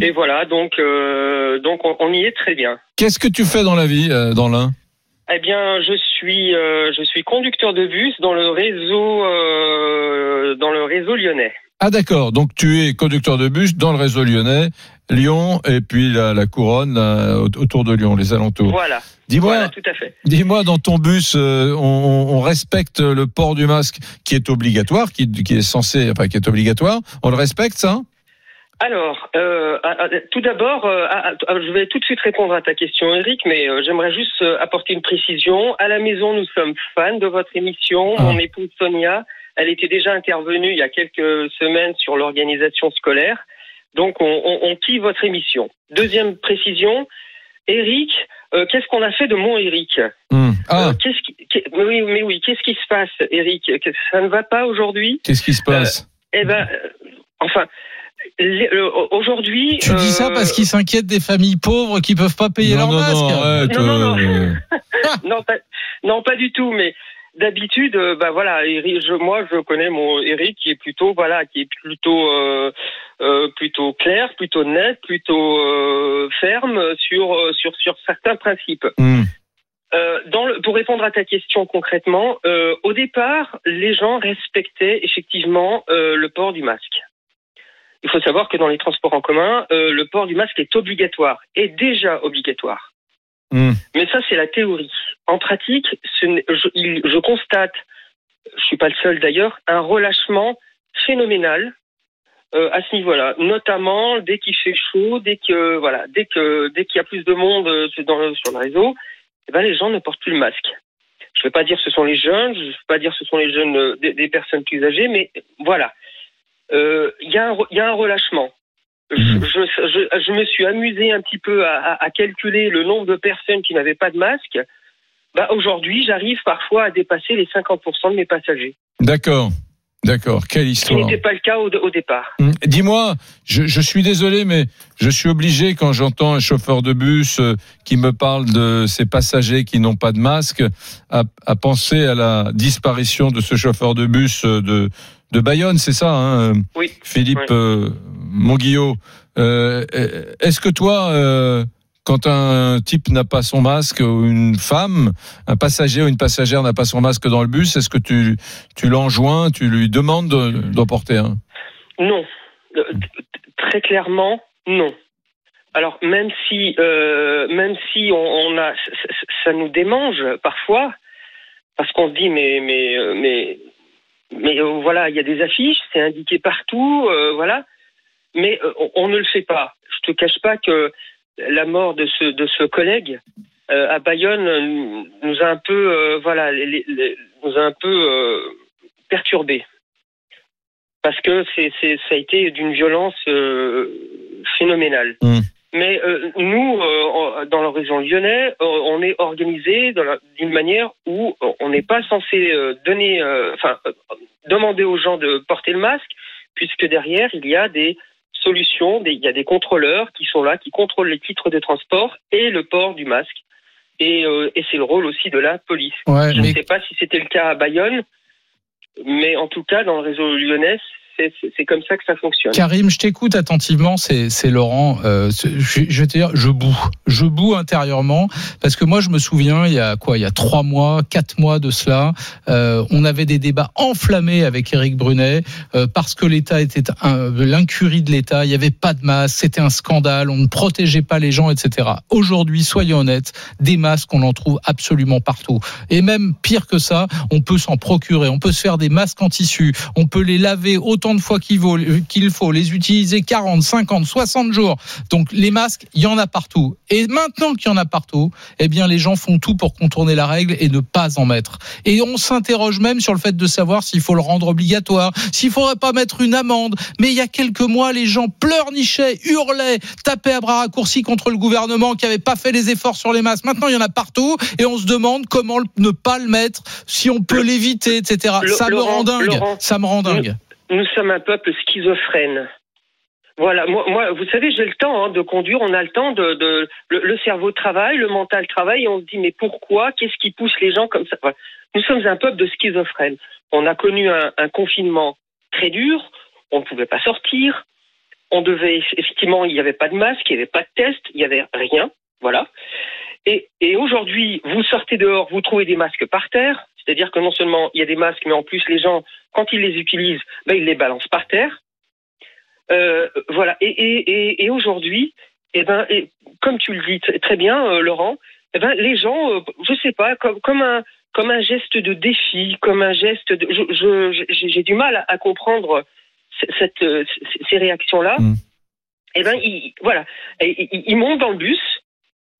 J: et voilà, donc, euh, donc on, on y est très bien.
E: Qu'est-ce que tu fais dans la vie euh, dans l'Ain?
J: Eh bien, je suis, euh, je suis conducteur de bus dans le réseau, dans le réseau lyonnais.
E: Ah d'accord, donc tu es conducteur de bus dans le réseau lyonnais, Lyon et puis la, la couronne au- autour de Lyon, les alentours.
J: Voilà,
E: Dis-moi,
J: voilà, tout à fait.
E: dis-moi dans ton bus, euh, on, respecte le port du masque qui est obligatoire, qui, qui est censé, enfin qui est obligatoire. On le respecte ça?
J: Alors, euh, tout d'abord, euh, je vais tout de suite répondre à ta question, Eric, mais euh, j'aimerais juste euh, apporter une précision. À la maison, nous sommes fans de votre émission.
E: Ah.
J: Mon épouse Sonia, elle était déjà intervenue il y a quelques semaines sur l'organisation scolaire. Donc, on, on, on kiffe votre émission. Deuxième précision, Eric, euh, qu'est-ce qu'on a fait de mon Eric
E: Hmm. Ah,
J: Euh, qu'est-ce qui, qu'est- mais oui, mais oui, qu'est-ce qui se passe, Eric Que- Ça ne va pas aujourd'hui
E: qu'est-ce qui se passe
J: Eh ben, euh, enfin, euh, aujourd'hui.
D: Tu dis ça
J: euh,
D: parce qu'ils s'inquiètent des familles pauvres qui peuvent pas payer
E: Non,
D: leur
E: non,
D: masque.
E: non, arrête,
J: Non, non, non.
E: euh,
J: non, pas, non, pas du tout, mais d'habitude, euh, bah voilà, Eric, je, moi je connais mon Eric qui est plutôt voilà, qui est plutôt euh, euh, plutôt clair, plutôt net, plutôt euh, ferme sur sur sur certains principes.
E: hmm.
J: Euh, dans le, pour répondre à ta question concrètement, euh, au départ, les gens respectaient effectivement euh, le port du masque. Il faut savoir que dans les transports en commun, euh, le port du masque est obligatoire, est déjà obligatoire.
E: Hmm.
J: Mais ça, c'est la théorie. En pratique, je, il- je constate, je suis pas le seul d'ailleurs, un relâchement phénoménal euh, à ce niveau-là. Notamment dès qu'il fait chaud, dès que voilà, dès que dès qu'il y a plus de monde euh, sur le réseau, eh ben, les gens ne portent plus le masque. Je ne vais pas dire que ce sont les jeunes, je ne vais pas dire que ce sont les jeunes euh, des, personnes plus âgées, mais voilà. Il y a un relâchement. Je,
E: Mhm.
J: je, me suis amusé un petit peu à, à- à calculer le nombre de personnes qui n'avaient pas de masque. Bah, Aujourd'hui, j'arrive parfois à dépasser les 50% de mes passagers,
E: D'accord, d'accord. Quelle
J: ce
E: histoire.
J: n'était pas le cas au, au départ.
E: Hum, Dis-moi, je, je suis désolé, mais je suis obligé quand j'entends un chauffeur de bus euh, qui me parle de ses passagers qui n'ont pas de masque, à, à penser à la disparition de ce chauffeur de bus euh, de, de Bayonne, c'est ça, hein,
J: Oui.
E: Philippe
J: Ouais.
E: euh, Monguillot. Euh, Est-ce que toi, euh, quand un type n'a pas son masque ou une femme, un passager ou une passagère n'a pas son masque dans le bus, est-ce que tu, tu l'enjoins, tu lui demandes de- d'en porter un?
J: Non. Très clairement, non. Alors même si, euh, même si on, on a, ça nous démange parfois, parce qu'on se dit mais mais mais mais euh, voilà, il y a des affiches, c'est indiqué partout, euh, voilà. Mais euh, on, ne le fait pas. Je te cache pas que la mort de ce collègue à Bayonne nous a un peu voilà nous a un peu perturbés parce que c'est, ça a été d'une violence phénoménale.
E: Mm.
J: Mais euh, nous, euh, dans la région lyonnais, euh, on est organisé d'une manière où on n'est pas censé euh, donner, euh, enfin, euh, demander aux gens de porter le masque, puisque derrière il y a des solutions, des- il y a des contrôleurs qui sont là, qui contrôlent les titres de transport et le port du masque. Et, euh, et c'est le rôle aussi de la police.
D: Ouais,
J: Je ne
D: mais
J: sais pas si c'était le cas à Bayonne, mais en tout cas, dans le réseau lyonnais, c'est- comme ça que ça fonctionne.
D: Karim, je t'écoute attentivement, c'est Laurent. Euh, je, vais te dire, je boue, je boue intérieurement parce que moi je me souviens, il y a quoi, il y a trois mois, quatre mois de cela, euh, on avait des débats enflammés avec Éric Brunet euh, parce que l'État était l'incurie de l'État, il y avait pas de masque, c'était un scandale, on ne protégeait pas les gens, etc. Aujourd'hui, soyons honnêtes, des masques, on en trouve absolument partout. Et même pire que ça, on peut s'en procurer, on peut se faire des masques en tissu, on peut les laver autant autant de fois qu'il faut, les utiliser 40, 50, 60 jours. Donc les masques, il y en a partout. Et maintenant qu'il y en a partout, eh bien les gens font tout pour contourner la règle et ne pas en mettre. Et on s'interroge même sur le fait de savoir s'il faut le rendre obligatoire, s'il faudrait pas mettre une amende. Mais il y a quelques mois, les gens pleurnichaient, hurlaient, tapaient à bras raccourcis contre le gouvernement qui avait pas fait les efforts sur les masques. Maintenant, il y en a partout et on se demande comment ne pas le mettre, si on peut l'éviter, etc.
J: Le-
D: Ça me rend dingue.
J: Laurent,
D: Ça me rend dingue.
J: Nous sommes un peuple schizophrène. Voilà, moi, moi vous savez, j'ai le temps hein, de conduire, on a le temps de, de le, cerveau travaille, le mental travaille, et on se dit mais pourquoi Qu'est-ce qui pousse les gens comme ça? Voilà. Nous sommes un peuple de schizophrènes. On a connu un, un confinement très dur, on ne pouvait pas sortir, on devait effectivement, il n'y avait pas de masque, il n'y avait pas de test, il n'y avait rien, voilà. Et, et aujourd'hui, vous sortez dehors, vous trouvez des masques par terre, c'est-à-dire que non seulement il y a des masques, mais en plus les gens, quand ils les utilisent, ben, ils les balancent par terre. Euh, voilà. Et, et, et, et aujourd'hui, eh ben, comme tu le dis très bien, euh, Laurent, eh ben, les gens, euh, je sais pas, comme, comme un comme un geste de défi, comme un geste de, je, je, j'ai du mal à, à comprendre cette, euh, ces réactions-là.
E: Mm.
J: Eh ben, ils, voilà, ils, ils montent dans le bus.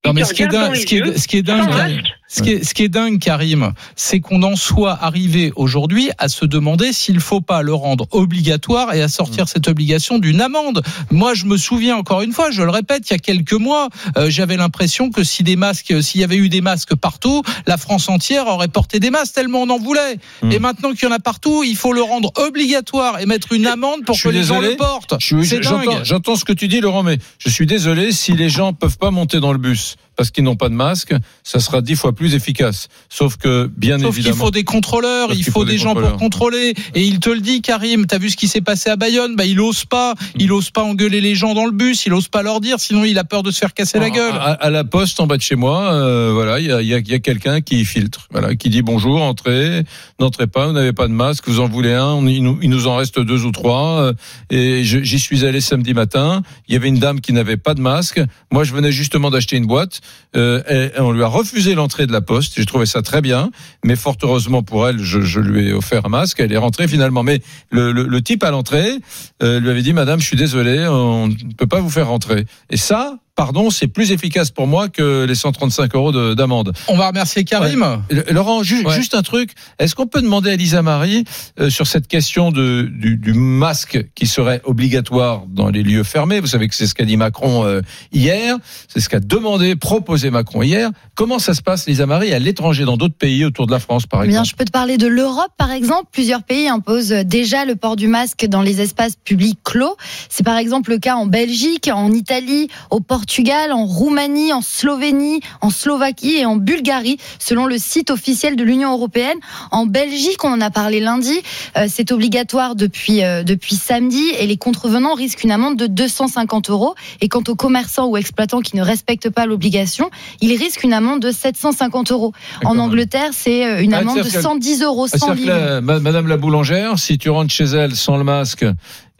D: Non, mais ce qui est dingue, ce qui est,
J: yeux,
D: ce qui est dingue,
J: sans
D: Karim,
J: masque.
D: ce qui est, ce qui est dingue, Karim, c'est qu'on en soit arrivé aujourd'hui à se demander s'il faut pas le rendre obligatoire et à sortir
J: Mm.
D: cette obligation d'une amende. Moi, je me souviens encore une fois, je le répète, il y a quelques mois, euh, j'avais l'impression que si des masques, s'il y avait eu des masques partout, la France entière aurait porté des masques tellement on en voulait.
E: Mm.
D: Et maintenant qu'il y en a partout, il faut le rendre obligatoire et mettre une amende pour
E: Je
D: que les gens le portent.
E: Je suis-
D: C'est
E: J'entends
D: dingue.
E: j'entends ce que tu dis, Laurent, mais je suis désolé si les gens peuvent pas monter dans le bus Brooks parce qu'ils n'ont pas de masque, ça sera dix fois plus efficace. Sauf que, bien
D: Sauf qu'il
E: évidemment.
D: faut des contrôleurs, il faut,
E: faut
D: des,
E: des
D: gens pour contrôler. Et il te le dit, Karim, t'as vu ce qui s'est passé à Bayonne? Bah, il ose pas,
E: Mm.
D: il ose pas engueuler les gens dans le bus, il ose pas leur dire, sinon il a peur de se faire casser la gueule.
E: À, à la poste en bas de chez moi, euh, voilà, il y a, il y a- il y a quelqu'un qui filtre, voilà, qui dit bonjour, entrez, n'entrez pas, vous n'avez pas de masque, vous en voulez un, on- il, nous, il nous en reste deux ou trois. euh, et j'y suis allé samedi matin. Il y avait une dame qui n'avait pas de masque. Moi, je venais justement d'acheter une boîte. Euh, et on lui a refusé l'entrée de la poste. J'ai trouvé ça très bien, mais fort heureusement pour elle, je, je lui ai offert un masque. Elle est rentrée finalement. Mais le, le, le type à l'entrée euh, lui avait dit, Madame, je suis désolé, on ne peut pas vous faire rentrer. Et ça, pardon, c'est plus efficace pour moi que les 135 euros de- d'amende.
D: On va remercier Karim.
E: Laurent, ju-
D: Ouais.
E: juste un truc. Est-ce qu'on peut demander à Lisa Marie euh, sur cette question de, du, du masque qui serait obligatoire dans les lieux fermés? Vous savez que c'est ce qu'a dit Macron euh, hier. C'est ce qu'a demandé, proposé Macron hier. Comment ça se passe, Lisa Marie, à l'étranger, dans d'autres pays autour de la France, par
G: Eh Bien,
E: exemple?
G: je peux te parler de l'Europe, par exemple. Plusieurs pays imposent déjà le port du masque dans les espaces publics clos. C'est par exemple le cas en Belgique, en Italie, au Portugal, en Roumanie, en Slovénie, en Slovaquie et en Bulgarie, selon le site officiel de l'Union européenne. En Belgique, on en a parlé lundi, euh, c'est obligatoire depuis, euh, depuis samedi et les contrevenants risquent une amende de 250 euros. Et quant aux commerçants ou exploitants qui ne respectent pas l'obligation, ils risquent une amende de 750 euros. En. Angleterre, c'est euh, une
E: Ah,
G: amende de
E: c'est-à-dire que-
G: 110 euros,
E: Ah,
G: 100
E: c'est-à-dire que
G: livres.
E: Madame la boulangère, si tu rentres chez elle sans le masque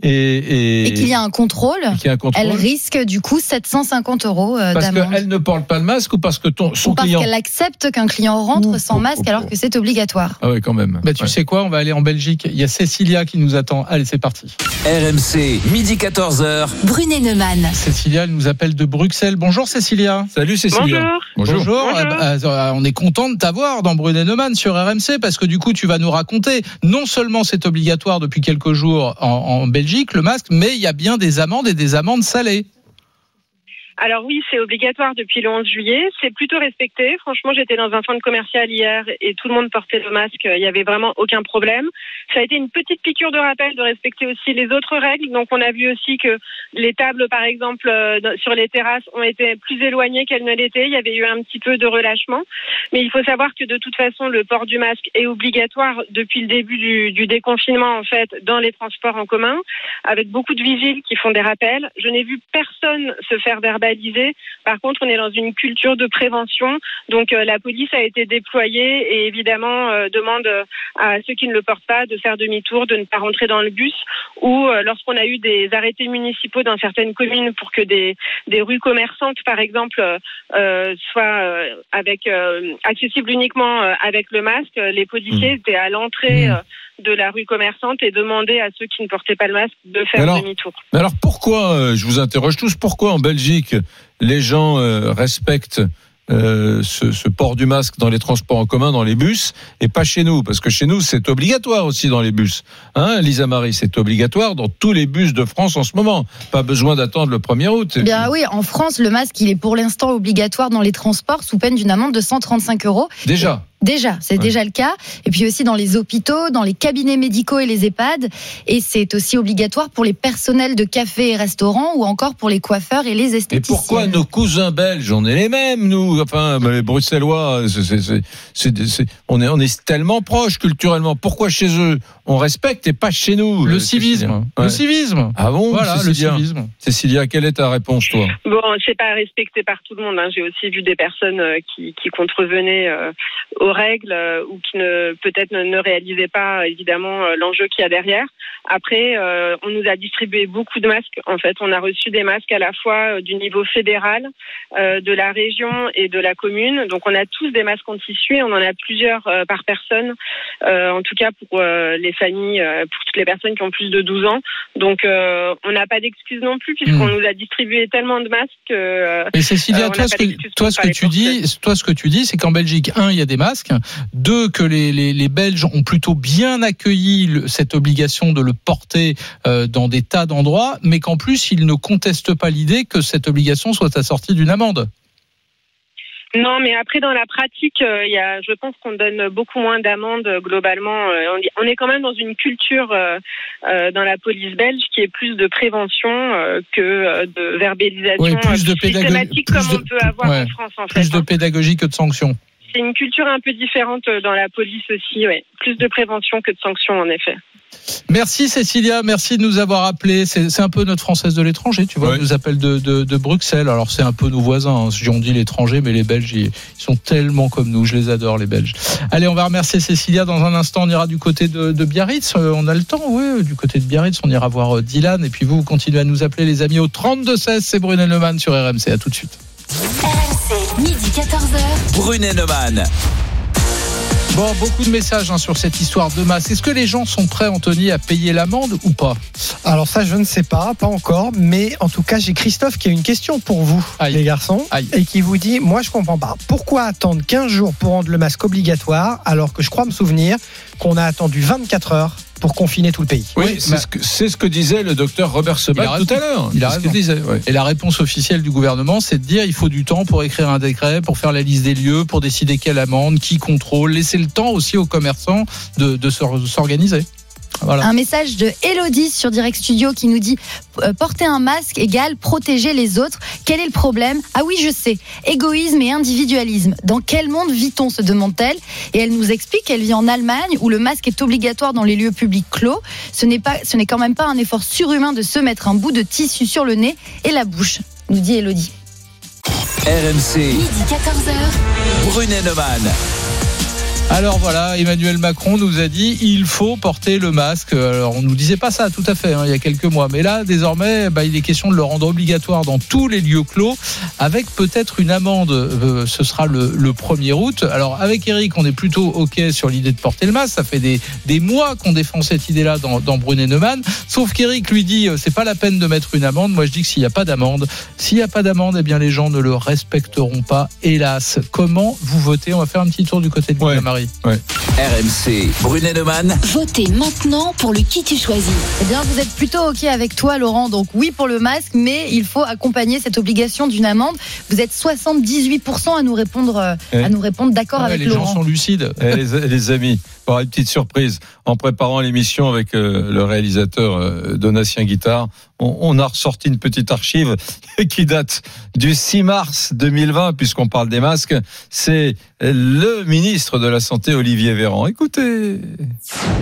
E: et, et,
G: Et qu'il y a un contrôle,
E: et qu'il y a un contrôle,
G: elle risque du coup 750 euros euh,
E: parce
G: d'amende.
E: qu'elle ne porte pas le masque ou parce que ton, son
G: Ou parce
E: client...
G: qu'elle accepte qu'un client rentre
E: Ouh,
G: sans masque alors que c'est obligatoire.
E: Ah oui, quand même.
D: Bah, tu
E: Ouais.
D: sais quoi, on va aller en Belgique. Il y a Cécilia qui nous attend. Allez, c'est parti.
C: RMC, midi 14h.
B: Brunet Neumann.
D: Cécilia, elle nous appelle de Bruxelles. Bonjour Cécilia.
E: Salut Cécilia.
J: Bonjour.
E: Bonjour.
D: Eh ben, euh, on est content de t'avoir dans Brunet Neumann sur RMC parce que du coup, tu vas nous raconter non seulement c'est obligatoire depuis quelques jours en, en Belgique, le masque, mais il y a bien des amendes et des amendes salées.
K: Alors oui, c'est obligatoire depuis le 11 juillet. C'est plutôt respecté. Franchement, j'étais dans un centre commercial hier et tout le monde portait le masque. Il n'y avait vraiment aucun problème. Ça a été une petite piqûre de rappel de respecter aussi les autres règles. Donc on a vu aussi que les tables, par exemple, euh, sur les terrasses ont été plus éloignées qu'elles ne l'étaient. Il y avait eu un petit peu de relâchement. Mais il faut savoir que de toute façon, le port du masque est obligatoire depuis le début du, déconfinement, en fait, dans les transports en commun, avec beaucoup de vigiles qui font des rappels. Je n'ai vu personne se faire verbaliser. Par contre, on est dans une culture de prévention. Donc, euh, la police a été déployée et évidemment euh, demande euh, à ceux qui ne le portent pas de faire demi-tour, de ne pas rentrer dans le bus. Ou lorsqu'on a eu des arrêtés municipaux dans certaines communes pour que des, des rues commerçantes, par exemple, euh, soient avec euh, accessibles uniquement avec le masque, les policiers étaient à l'entrée
D: Mmh.
K: euh, de la rue commerçante et demander à ceux qui ne portaient pas le masque de faire
E: Alors,
K: demi-tour.
E: Mais alors pourquoi, euh, je vous interroge tous, pourquoi en Belgique les gens euh, respectent euh, ce, ce port du masque dans les transports en commun, dans les bus, et pas chez nous? Parce que chez nous, c'est obligatoire aussi dans les bus. Hein, Lisa Marie, c'est obligatoire dans tous les bus de France en ce moment. Pas besoin d'attendre le 1er août.
G: Eh Bien oui, en France, le masque, il est pour l'instant obligatoire dans les transports sous peine d'une amende de 135 euros.
E: Déjà.
G: Déjà, c'est
E: Ouais.
G: déjà le cas. Et puis aussi dans les hôpitaux, dans les cabinets médicaux et les EHPAD. Et c'est aussi obligatoire pour les personnels de cafés et restaurants ou encore pour les coiffeurs et les
E: Et
G: esthéticiens.
E: pourquoi nos cousins belges, on est les mêmes, nous, enfin, les Bruxellois, c'est- c'est- c'est- on, est, on est tellement proches culturellement. Pourquoi chez eux, on respecte et pas chez nous?
D: Le civisme.
E: Cécilia
D: Le civisme.
E: Ah bon
D: Voilà, le
E: Cécilia
D: civisme.
E: Cécilia, quelle est ta réponse, toi?
K: Bon, c'est pas respecté par tout le monde. hein. J'ai aussi vu des personnes euh, qui, qui contrevenaient euh, aux règles euh, ou qui ne peut-être ne, ne réalisaient pas évidemment euh, l'enjeu qu'il y a derrière. Après, euh, on nous a distribué beaucoup de masques. En fait, on a reçu des masques à la fois du niveau fédéral, euh, de la région et de la commune. Donc, on a tous des masques en tissu et on en a plusieurs euh, par personne. En tout cas, pour les familles, pour toutes les personnes qui ont plus de 12 ans. Donc, on n'a pas d'excuses non plus puisqu'on
D: Hmm.
K: nous a distribué tellement de masques. que,
D: Et Cécilia, toi, ce que, toi, ce que tu dis, toi, ce que tu dis, c'est qu'en Belgique, un, il y a des masques. Deux, que les, les, les Belges ont plutôt bien accueilli le- cette obligation de le porter euh, dans des tas d'endroits, mais qu'en plus, ils ne contestent pas l'idée que cette obligation soit assortie d'une amende.
K: Non, mais après dans la pratique, euh, y a, je pense qu'on donne beaucoup moins d'amendes euh, globalement. Euh, on, est quand même dans une culture dans la police belge qui est plus de prévention que de verbalisation
D: Oui, plus de pédagogie-
K: systématique
D: plus
K: comme
D: de-
K: on peut avoir
D: ouais,
K: en France en fait.
D: Plus de
K: hein.
D: pédagogie que de sanctions.
K: C'est une culture un peu différente euh, dans la police aussi. Ouais. Plus de prévention que de sanctions en effet.
D: Merci Cécilia, merci de nous avoir appelés. C'est un peu notre française de l'étranger, tu vois. Elle nous appelle de, de, de Bruxelles. Alors c'est un peu nos voisins. Hein. Si on dit l'étranger, mais les Belges, ils, sont tellement comme nous. Je les adore, les Belges. Allez, on va remercier Cécilia. Dans un instant, on ira du côté de, de Biarritz. Euh, on a le temps, oui. Du côté de Biarritz, on ira voir euh, Dylan. Et puis vous, vous continuez à nous appeler, les amis, au 32-16. C'est Brunet Neumann sur RMC. À tout de suite.
B: Midi 14h.
C: Brunet Neumann.
D: Bon, beaucoup de messages hein, sur cette histoire de masse. Est-ce que les gens sont prêts, Anthony, à payer l'amende ou pas?
L: Alors ça, je ne sais pas, pas encore, mais en tout cas, j'ai Christophe qui a une question pour vous,
D: Aïe.
L: les garçons,
D: Aïe.
L: et qui vous dit, moi je comprends pas, pourquoi attendre 15 jours pour rendre le masque obligatoire, alors que je crois me souvenir qu'on a attendu 24 heures pour confiner tout le pays
E: Oui,
D: Oui,
E: c'est ce, que- c'est ce que disait le docteur Robert Sebag tout à l'heure.
D: Il a
E: ce
D: raison.
E: qu'il disait. ouais.
D: Et la réponse officielle du gouvernement, c'est de dire il faut du temps pour écrire un décret, pour faire la liste des lieux, pour décider quelle amende, qui contrôle, laisser le temps aussi aux commerçants de, de s'or- s'organiser. Voilà.
G: Un message de Elodie sur Direct Studio qui nous dit euh, porter un masque égale protéger les autres. Quel est le problème? Ah oui, je sais. Égoïsme et individualisme. Dans quel monde vit-on? se demande-t-elle. Et elle nous explique qu'elle vit en Allemagne où le masque est obligatoire dans les lieux publics clos. Ce n'est pas, ce n'est quand même pas un effort surhumain de se mettre un bout de tissu sur le nez et la bouche. Nous dit Elodie.
C: RMC,
B: Midi 14h.
C: Brunet Neumann.
D: Alors voilà, Emmanuel Macron nous a dit il faut porter le masque. Alors on nous disait pas ça tout à fait hein, il y a quelques mois, mais là désormais bah, il est question de le rendre obligatoire dans tous les lieux clos, avec peut-être une amende. Euh, ce sera le, le 1er août. Alors avec Eric, on est plutôt ok sur l'idée de porter le masque. Ça fait des, des mois qu'on défend cette idée-là dans, dans Brunet Neumann. Sauf qu'Eric lui dit euh, c'est pas la peine de mettre une amende. Moi je dis que s'il n'y a pas d'amende, s'il n'y a pas d'amende, eh bien les gens ne le respecteront pas. Hélas, comment vous votez? On va faire un petit tour du côté de
E: Ouais.
D: Marie.
C: RMC, Brunet Neumann.
B: Votez maintenant pour le qui tu choisis.
G: Eh bien, vous êtes plutôt OK avec toi, Laurent. Donc, oui pour le masque, mais il faut accompagner cette obligation d'une amende. Vous êtes 78% à nous répondre, euh,
E: Eh.
G: à nous répondre d'accord
D: Ouais,
G: avec
D: les gens
G: Laurent.
D: sont lucides.
E: Eh, les, les amis, pour une petite surprise, en préparant l'émission avec euh, le réalisateur euh, Donatien Guittard, on, on a ressorti une petite archive qui date du 6 mars 2020, puisqu'on parle des masques. C'est le ministre de la Santé, Olivier Véran. Écoutez.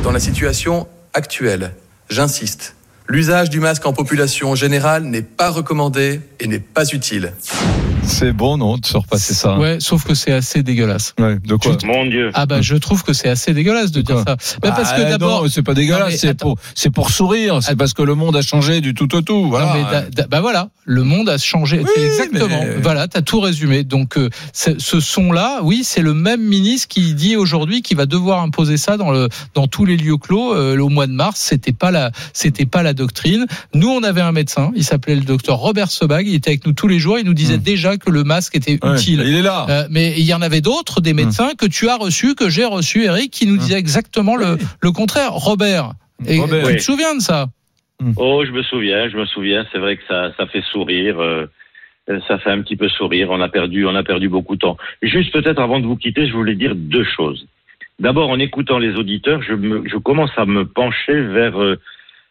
M: Dans la situation actuelle, j'insiste, l'usage du masque en population générale n'est pas recommandé et n'est pas utile.
E: C'est bon, non, de se repasser ça.
D: Ouais, sauf que c'est assez dégueulasse.
E: Ouais, de quoi
A: Mon Dieu.
D: Ah bah je trouve que c'est assez dégueulasse de dire ça. Mais parce que
E: Ah,
D: d'abord,
E: non, c'est pas dégueulasse, c'est pour, c'est pour sourire, c'est parce que le monde a changé du tout au tout. Voilà.
D: Non, mais da- da- bah voilà, le monde a changé.
E: Oui,
D: exactement.
E: mais-
D: Voilà, t'as tout résumé. Donc euh, ce son-là, oui, c'est le même ministre qui dit aujourd'hui qu'il va devoir imposer ça dans le dans tous les lieux clos euh, au mois de mars. C'était pas la c'était pas la doctrine. Nous, on avait un médecin, il s'appelait le docteur Robert Sebag. Il était avec nous tous les jours. Il nous disait déjà que le masque était.
E: Ouais,
D: utile.
E: Il est là.
D: Euh, mais il y en avait d'autres, des médecins que tu as reçus, que j'ai reçus, Eric, qui nous disaient exactement le, le contraire. Robert, et
E: Robert.
D: tu
A: Oui.
D: te souviens de ça
A: Oh, je me souviens, je me souviens. C'est vrai que ça, ça fait sourire. euh, ça fait un petit peu sourire. On a perdu, on a perdu beaucoup de temps. Juste peut-être avant de vous quitter, je voulais dire deux choses. D'abord, en écoutant les auditeurs, je, me, je commence à me pencher vers euh,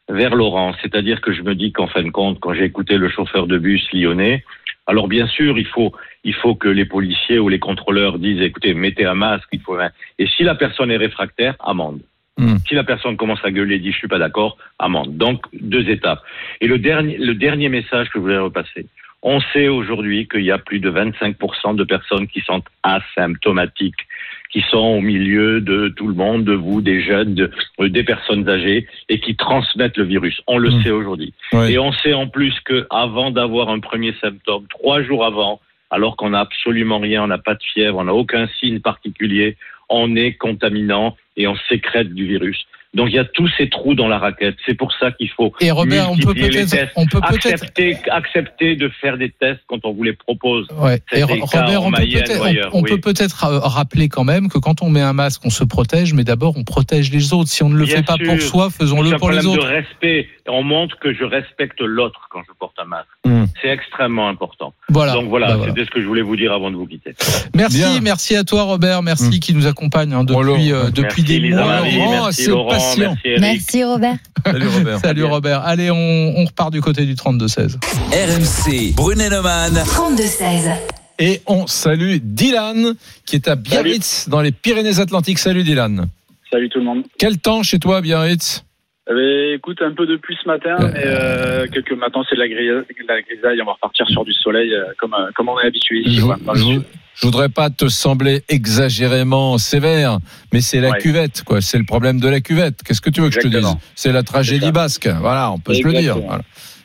A: vers Laurent. C'est-à-dire que je me dis qu'en fin de compte, quand j'ai écouté le chauffeur de bus lyonnais, alors bien sûr, il faut il faut que les policiers ou les contrôleurs disent écoutez, mettez un masque. Il faut un- et si la personne est réfractaire, amende.
E: Hmm.
A: Si la personne commence à gueuler et dit je suis pas d'accord, amende. Donc deux étapes. Et le dernier, le dernier message que je voulais repasser. On sait aujourd'hui qu'il y a plus de 25% de personnes qui sont asymptomatiques, qui sont au milieu de tout le monde, de vous, des jeunes, de- euh, des personnes âgées, et qui transmettent le virus. On le
E: Mm.
A: sait aujourd'hui.
E: Ouais.
A: Et on sait en plus que avant d'avoir un premier symptôme, trois jours avant, alors qu'on n'a absolument rien, on n'a pas de fièvre, on n'a aucun signe particulier, on est contaminant et on sécrète du virus. Donc il y a tous ces trous dans la raquette. C'est pour ça qu'il faut
D: Et Robert, on peut peut-être, peut peut-être,
A: accepter, accepter de faire des tests quand on vous les propose.
D: ouais. Et Robert, on peut peut-être,
A: ou ailleurs,
D: on, on
A: oui.
D: peut peut-être euh, rappeler quand même que quand on met un masque, on se protège, mais d'abord on protège les autres. Si on ne le
A: Bien
D: fait pas
A: sûr.
D: pour soi, faisons-le pour les
A: problème
D: autres.
A: de respect. On montre que je respecte l'autre quand je porte un masque.
E: Hmm.
A: C'est extrêmement important.
D: Voilà.
A: Donc voilà,
D: Bah, voilà.
A: c'était ce que je voulais vous dire avant de vous quitter.
D: Merci,
E: Bien.
D: merci à toi Robert, merci
E: Mm.
D: qui nous accompagne hein, depuis euh, depuis
A: merci
D: des
A: Lisa
D: mois.
A: Marie,
E: Laurent,
A: merci
E: c'est
A: Laurent,
E: patient.
A: merci.
G: Merci Robert.
E: Salut Robert.
D: Salut Robert. Allez, on, on repart du côté du 32-16.
C: RMC, Brunet-Neumann.
B: 32-16.
E: Et on salue Dylan, qui est à Biarritz, dans les Pyrénées-Atlantiques. Salut Dylan.
N: Salut tout le monde.
E: Quel temps chez toi, à Biarritz?
N: Eh ben, écoute, un peu de pluie ce matin, mais euh, quelques matins c'est de la, grisa- de la grisaille. On va repartir sur du soleil euh, comme, euh, comme on est habitué ici.
E: je, voudrais pas te sembler exagérément sévère, mais c'est la
N: Ouais.
E: cuvette, quoi. C'est le problème de la cuvette. Qu'est-ce que tu veux que je te dise C'est la tragédie basque. Voilà, on peut se le dire. Voilà.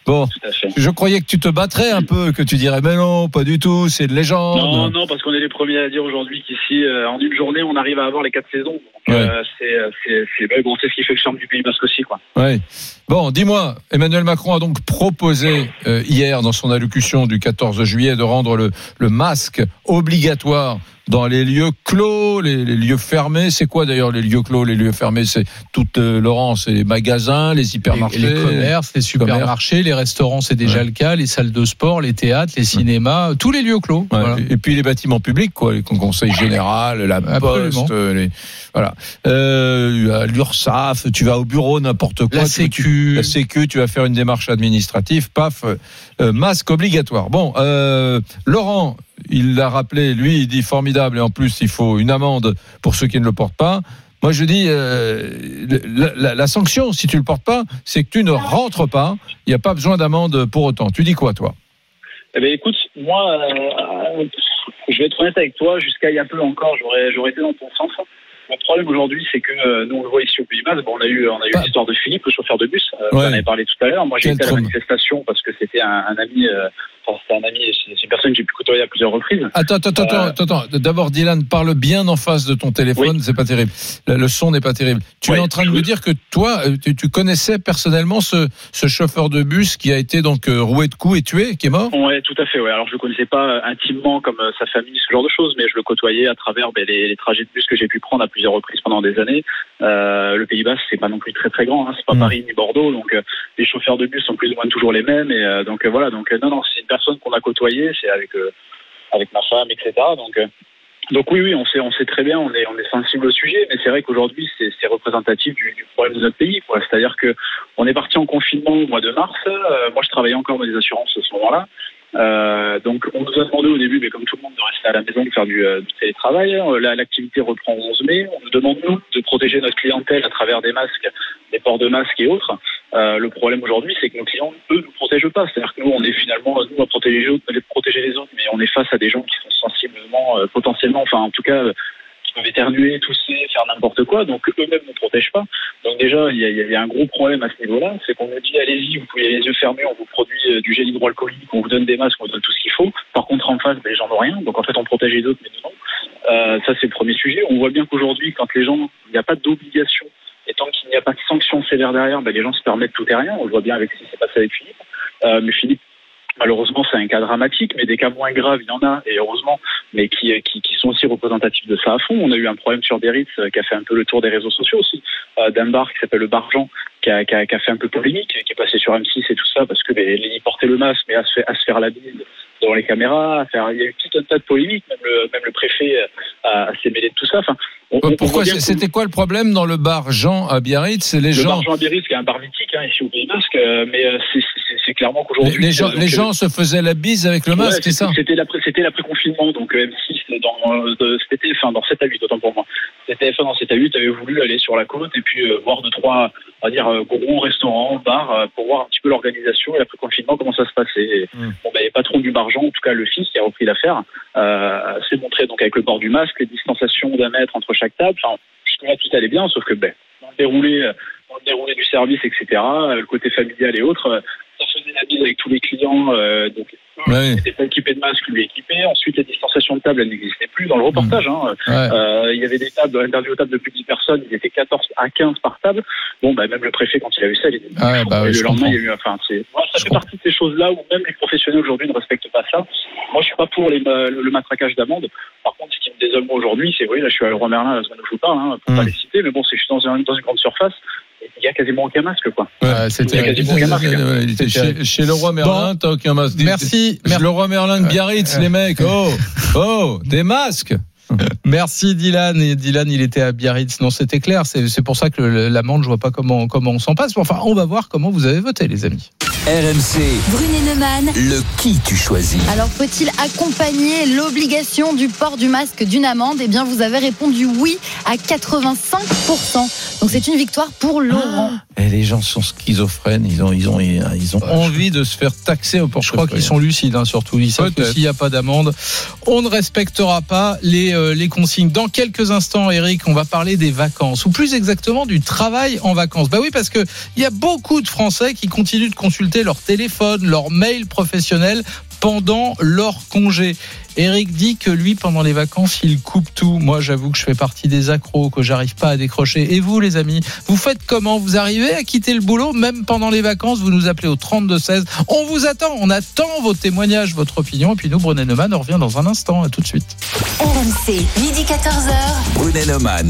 E: Bon,
N: Tout à fait.
E: je croyais que tu te battrais un peu, que tu dirais, mais non, pas du tout, c'est de légende.
N: Non, non, parce qu'on est les premiers à dire aujourd'hui qu'ici, euh, en une journée, on arrive à avoir les quatre saisons. Euh, c'est, euh, ben, bon, ce qui fait le charme du Pays Basque aussi, quoi.
E: Ouais. Bon, dis-moi, Emmanuel Macron a donc proposé euh, hier dans son allocution du 14 juillet de rendre le, le masque obligatoire dans les lieux clos, les, les lieux fermés. C'est quoi d'ailleurs les lieux clos, les lieux fermés? C'est tout, euh, Laurent, c'est les magasins, les hypermarchés,
D: Les, les commerces, les supermarchés, les restaurants, c'est déjà
E: Ouais.
D: le cas, les salles de sport, les théâtres, les cinémas, tous les lieux clos.
E: Ouais,
D: Voilà.
E: Et puis les bâtiments publics, quoi, les conseils général, la
D: Absolument.
E: poste, euh, les, voilà, euh, l'URSSAF, tu vas au bureau, n'importe quoi.
D: La
E: tu- tu-
D: Sécu.
E: la Sécu, tu vas faire une démarche administrative, paf, euh, euh, masque obligatoire. Bon, euh, Laurent, il l'a rappelé, lui, il dit formidable, et en plus, il faut une amende pour ceux qui ne le portent pas. Moi, je dis, euh, la, sanction, si tu le portes pas, c'est que tu ne rentres pas. Il n'y a pas besoin d'amende pour autant. Tu dis quoi, toi?
N: Eh ben, écoute, moi, euh, je vais être honnête avec toi, jusqu'à il y a peu encore, j'aurais été dans ton sens. Le problème aujourd'hui, c'est que euh, nous, on le voit ici au Pays Basque. Bon, on a eu, on a eu
E: Pas-
N: l'histoire de Philippe, le chauffeur de bus. Euh,
E: Ouais.
N: On en avait parlé tout à l'heure. Moi, j'ai été à la manifestation parce que c'était un, un ami, euh, enfin, c'était un ami, c'est une personne que j'ai pu côtoyer à plusieurs reprises.
E: Attends, attends, attends,
N: Euh,
E: attends, attends. D'abord, Dylan, parle bien en face de ton téléphone, c'est pas terrible. Le, son n'est pas terrible. Tu es
N: Oui,
E: en train de me dire que toi, tu, tu connaissais personnellement ce, ce chauffeur de bus qui a été donc roué de coups et tué, qui est mort?
N: Ouais, tout à fait. Ouais. Alors, je le connaissais pas intimement comme sa famille, ce genre de choses, mais je le côtoyais à travers ben, les, les trajets de bus que j'ai pu prendre à plusieurs reprises pendant des années. Euh, le Pays Basque, c'est pas non plus très très grand, hein. c'est pas
E: Mm.
N: Paris ni Bordeaux, donc euh, les chauffeurs de bus sont plus ou moins toujours les mêmes. Et euh, donc voilà, donc non, non, c'est une personne qu'on a côtoyée, c'est avec avec ma femme, etc. Donc donc oui, oui, on sait, on sait très bien, on est, on est sensible au sujet, mais c'est vrai qu'aujourd'hui, c'est, représentatif du, du problème de notre pays. C'est-à-dire que on est parti en confinement au mois de mars. euh, moi, je travaillais encore dans les assurances à ce moment-là. Euh, donc on nous a demandé au début, mais comme tout le monde, de rester à la maison, de faire du, euh, du télétravail. Euh, Là, l'activité reprend au 11 mai. On nous demande nous de protéger notre clientèle à travers des masques, des ports de masques et autres. Euh, le problème aujourd'hui, c'est que nos clients, eux, nous protègent pas. C'est-à-dire que nous, on est finalement nous à protéger les autres, protéger les autres, mais on est face à des gens qui sont sensiblement, euh, potentiellement, enfin en tout cas. Peuvent éternuer, tousser, faire n'importe quoi, donc eux-mêmes ne protègent pas. Donc déjà, il y, a, y a un gros problème à ce niveau-là, c'est qu'on nous dit allez-y, vous pouvez les yeux fermés, on vous produit euh, du gel hydroalcoolique, on vous donne des masques, on vous donne tout ce qu'il faut. Par contre, en face, ben, les gens n'ont rien, donc en fait, on protège les autres, mais nous non. Euh, ça, c'est le premier sujet. On voit bien qu'aujourd'hui, quand les gens, il n'y a pas d'obligation, et tant qu'il n'y a pas de sanction sévère derrière, ben, les gens se permettent tout et rien. On le voit bien avec ce qui s'est passé avec Philippe. Euh, mais Philippe, Malheureusement, c'est un cas dramatique, mais des cas moins graves, il y en a, et heureusement, mais qui, qui, qui sont aussi représentatifs de ça à fond. On a eu un problème sur Biarritz euh, qui a fait un peu le tour des réseaux sociaux aussi, euh, d'un bar qui s'appelle le Bargeant, qui a, qui, a, qui a fait un peu polémique, qui est passé sur M6 et tout ça, parce que ben, il portait le masque, mais à se, à se faire la bise devant les caméras, à faire, il y a eu tout un tas de polémiques, même le, même le préfet a s'est mêlé de tout ça. Enfin, on, on
E: Pourquoi C'était quoi le problème dans le bar Jean à Biarritz Les
N: le
E: gens,
N: Bargeant à Biarritz, qui est un bar mythique hein, ici au Pays Basque, euh, mais euh, c'est- clairement qu'aujourd'hui...
E: les gens,
N: donc,
E: les
N: euh,
E: gens se faisaient la bise avec le masque,
N: Ouais,
E: c'est ça
N: C'était l'après, c'était l'après-confinement, donc euh, M6 dans euh, été, enfin dans 7 à 8, autant pour moi. C'était TF1 dans 7 à 8 avait voulu aller sur la côte et puis euh, voir deux trois, on va dire euh, gros restaurants, bars euh, pour voir un petit peu l'organisation et l'après-confinement comment ça se passait. Et,
E: Mm.
N: Bon, ben, les patrons du Bargeant, en tout cas le fils qui a repris l'affaire, euh, s'est montré donc avec le port du masque, les distanciations d'un mètre entre chaque table. Enfin, jusque là tout allait bien, sauf que ben dans le déroulé, euh, dans le déroulé du service, etc. euh, Le côté familial et autres. euh, ça faisait la bise avec tous les clients, euh, donc
E: Ouais.
N: n'était pas équipé de masque, lui équipé. Ensuite, les distanciations de table, elles n'existaient plus dans le reportage. Hein.
D: Ouais.
N: Euh, il y avait des tables, dans l'interview aux tables de plus de 10 personnes, ils étaient 14 à 15 par table. Bon, bah, même le préfet, quand il a vu ça, il était
D: Ah bah ouais,
N: le lendemain,
D: comprends.
N: il y a eu, enfin, c'est, moi, ça fait partie de ces choses-là où même les professionnels aujourd'hui ne respectent pas ça. Moi, je suis pas pour les, le matraquage d'amende. Par contre, ce qui me désole aujourd'hui, c'est, oui, là, je suis à Leroy Merlin, la semaine où je vous parle, hein, pour pas
E: Mm.
N: les citer, mais bon, c'est que je suis dans, un- dans une grande surface, il y a quasiment aucun masque, quoi.
D: Ouais,
N: Il y a
D: c'était
N: quasiment aucun masque. hein.
E: Chez, chez le roi Merlin, t'as aucun masque.
D: Merci.
E: Chez le roi Merlin de Biarritz,
D: Ouais.
E: les mecs. Oh, oh, des masques.
D: Merci Dylan. Et Dylan, il était à Biarritz. Non, c'était clair. C'est c'est pour ça que l'amende, je vois pas comment, comment on s'en passe. Mais Enfin, on va voir comment vous avez voté, les amis.
C: RMC,
B: Brunet Neumann.
C: le qui tu choisis
G: Alors, faut-il accompagner l'obligation du port du masque d'une amende? Eh bien, vous avez répondu oui à 85%. Donc, c'est une victoire pour Laurent.
E: Et les gens sont schizophrènes, ils ont, ils ont, ils ont envie de se faire taxer au
D: Je crois qu'ils sont lucides, hein, surtout. Ils savent que s'il n'y a pas d'amende, on ne respectera pas les, euh, les consignes. Dans quelques instants, Eric, on va parler des vacances, ou plus exactement du travail en vacances. Bah oui, parce que il y a beaucoup de Français qui continuent de consulter leur téléphone, leur mail professionnel pendant leur congé. Eric dit que lui, pendant les vacances, il coupe tout. Moi, j'avoue que je fais partie des accros, que j'arrive pas à décrocher. Et vous, les amis, vous faites comment? Vous arrivez à quitter le boulot, même pendant les vacances? Vous nous appelez au 32-16. On vous attend, on attend vos témoignages, votre opinion. Et puis nous, Brené Neumann, on revient dans un instant. À tout de suite.
B: RMC, midi 14h.
C: Brunet Neumann.